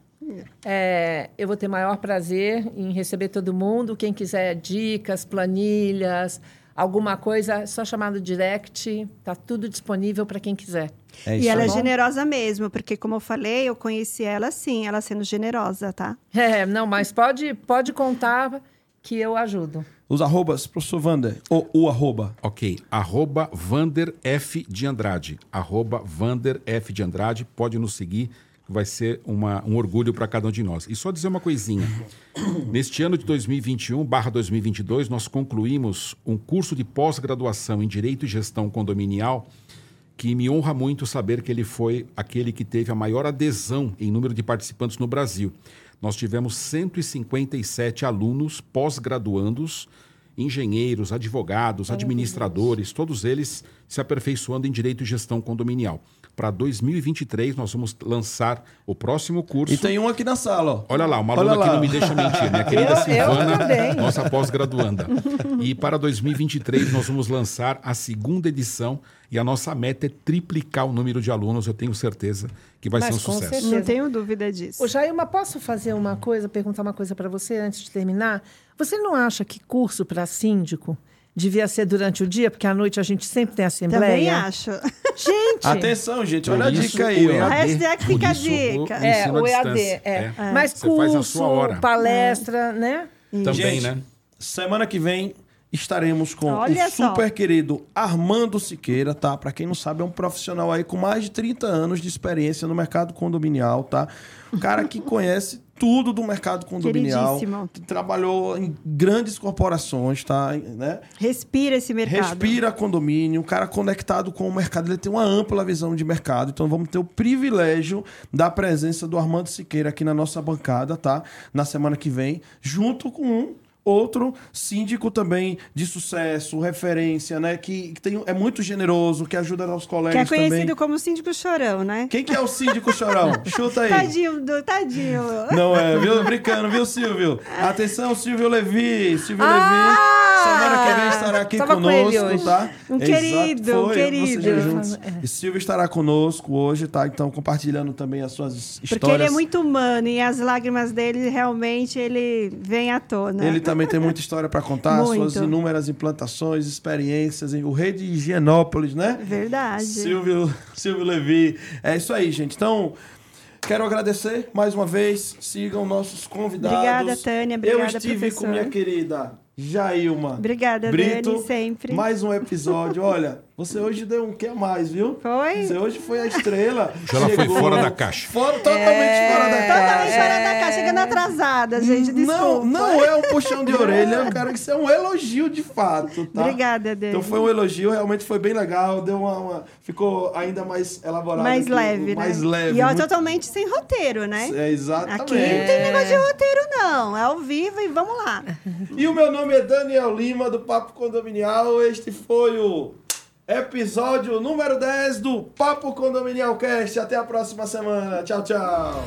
É, eu vou ter maior prazer em receber todo mundo. Quem quiser dicas, planilhas, alguma coisa, é só chamar no direct. Tá tudo disponível para quem quiser. É E ela é generosa mesmo, porque como eu falei, eu conheci ela assim, ela sendo generosa, tá? É, não, mas pode, pode contar que eu ajudo. Os arrobas, professor Vander. Ou o arroba. Ok, arroba Vander F de Andrade. Arroba Vander F de Andrade. Pode nos seguir, vai ser uma- um orgulho para cada um de nós. E só dizer uma coisinha. Neste ano de 2021 barra 2022, nós concluímos um curso de pós-graduação em Direito e Gestão Condominial que me honra muito saber que ele foi aquele que teve a maior adesão em número de participantes no Brasil. Nós tivemos 157 alunos pós-graduandos, engenheiros, advogados, administradores, todos eles se aperfeiçoando em direito e gestão condominial. Para 2023, nós vamos lançar o próximo curso. E tem um aqui na sala, ó. Olha lá, uma Olha aluna que lá. não me deixa mentir, minha querida Eu- eu Silvana, também. nossa pós-graduanda. E para 2023 nós vamos lançar a segunda edição e a nossa meta é triplicar o número de alunos, eu tenho certeza que vai Mas ser um com sucesso. certeza. Não tenho dúvida disso. Ô, Jailma, posso fazer uma coisa, perguntar uma coisa para você antes de terminar? Você não acha que curso para síndico devia ser durante o dia? Porque à noite a gente sempre tem assembleia. Também acho. Gente! Atenção, gente, olha a isso, dica aí, o Hashtag por fica a isso, dica. O, É, ensino à o EAD. É. É. Mas Você faz a curso, sua hora. palestra, né? Também, Gente, né? Semana que vem estaremos com Olha o só. super querido Armando Siqueira, tá? Para quem não sabe, é um profissional aí com mais de 30 anos de experiência no mercado condominial, tá? Um cara que conhece tudo do mercado condominial. Trabalhou em grandes corporações, tá? Né? Respira esse mercado. Respira condomínio, um cara conectado com o mercado, ele tem uma ampla visão de mercado. Então vamos ter o privilégio da presença do Armando Siqueira aqui na nossa bancada, tá? Na semana que vem, junto com um outro síndico também de sucesso, referência, né? Que, que tem, é muito generoso, que ajuda aos Que colegas é conhecido também. como síndico chorão, né? Quem que é o síndico chorão? Chuta aí. Tadinho, do, tadinho. Não é, viu? Brincando, viu, Silvio? Atenção, Silvio Levi. Silvio Ah! Levi, semana que vem estará aqui Tava conosco, tá? Um Exato, querido, um foi, querido. vocês juntos. E Silvio estará conosco hoje, tá? Então, compartilhando também as suas histórias. Porque ele é muito humano e as lágrimas dele realmente ele vem à tona. Ele também tem muita história para contar, Muito. suas inúmeras implantações, experiências. O rei de Higienópolis, né? Verdade. Silvio, Silvio Levi. É isso aí, gente. Então, quero agradecer mais uma vez. Sigam nossos convidados. Obrigada, Tânia. Obrigada, Eu estive professor. com minha querida Jailma. Obrigada, Brito. Dani, sempre. Mais um episódio. Olha, você hoje deu um que a mais, viu? Foi? Você hoje foi a estrela. Já ela foi fora da caixa. Fora, totalmente fora da caixa. Totalmente fora da caixa, chegando atrasada, gente. Desculpa. Não, não é um puxão de orelha, cara. Isso é um elogio de fato, tá? Obrigada, Dani. Então foi um elogio, realmente foi bem legal, deu uma, uma- ficou ainda mais elaborado, mais aqui, leve, né? mais leve. E ó, muito- totalmente sem roteiro, né? É, exatamente. Aqui não tem negócio de roteiro, não. É ao vivo e vamos lá. E o meu nome é Daniel Lima, do Papo Condominial. Este foi o episódio número 10 do Papo Condominial Cast. Até a próxima semana. Tchau, tchau.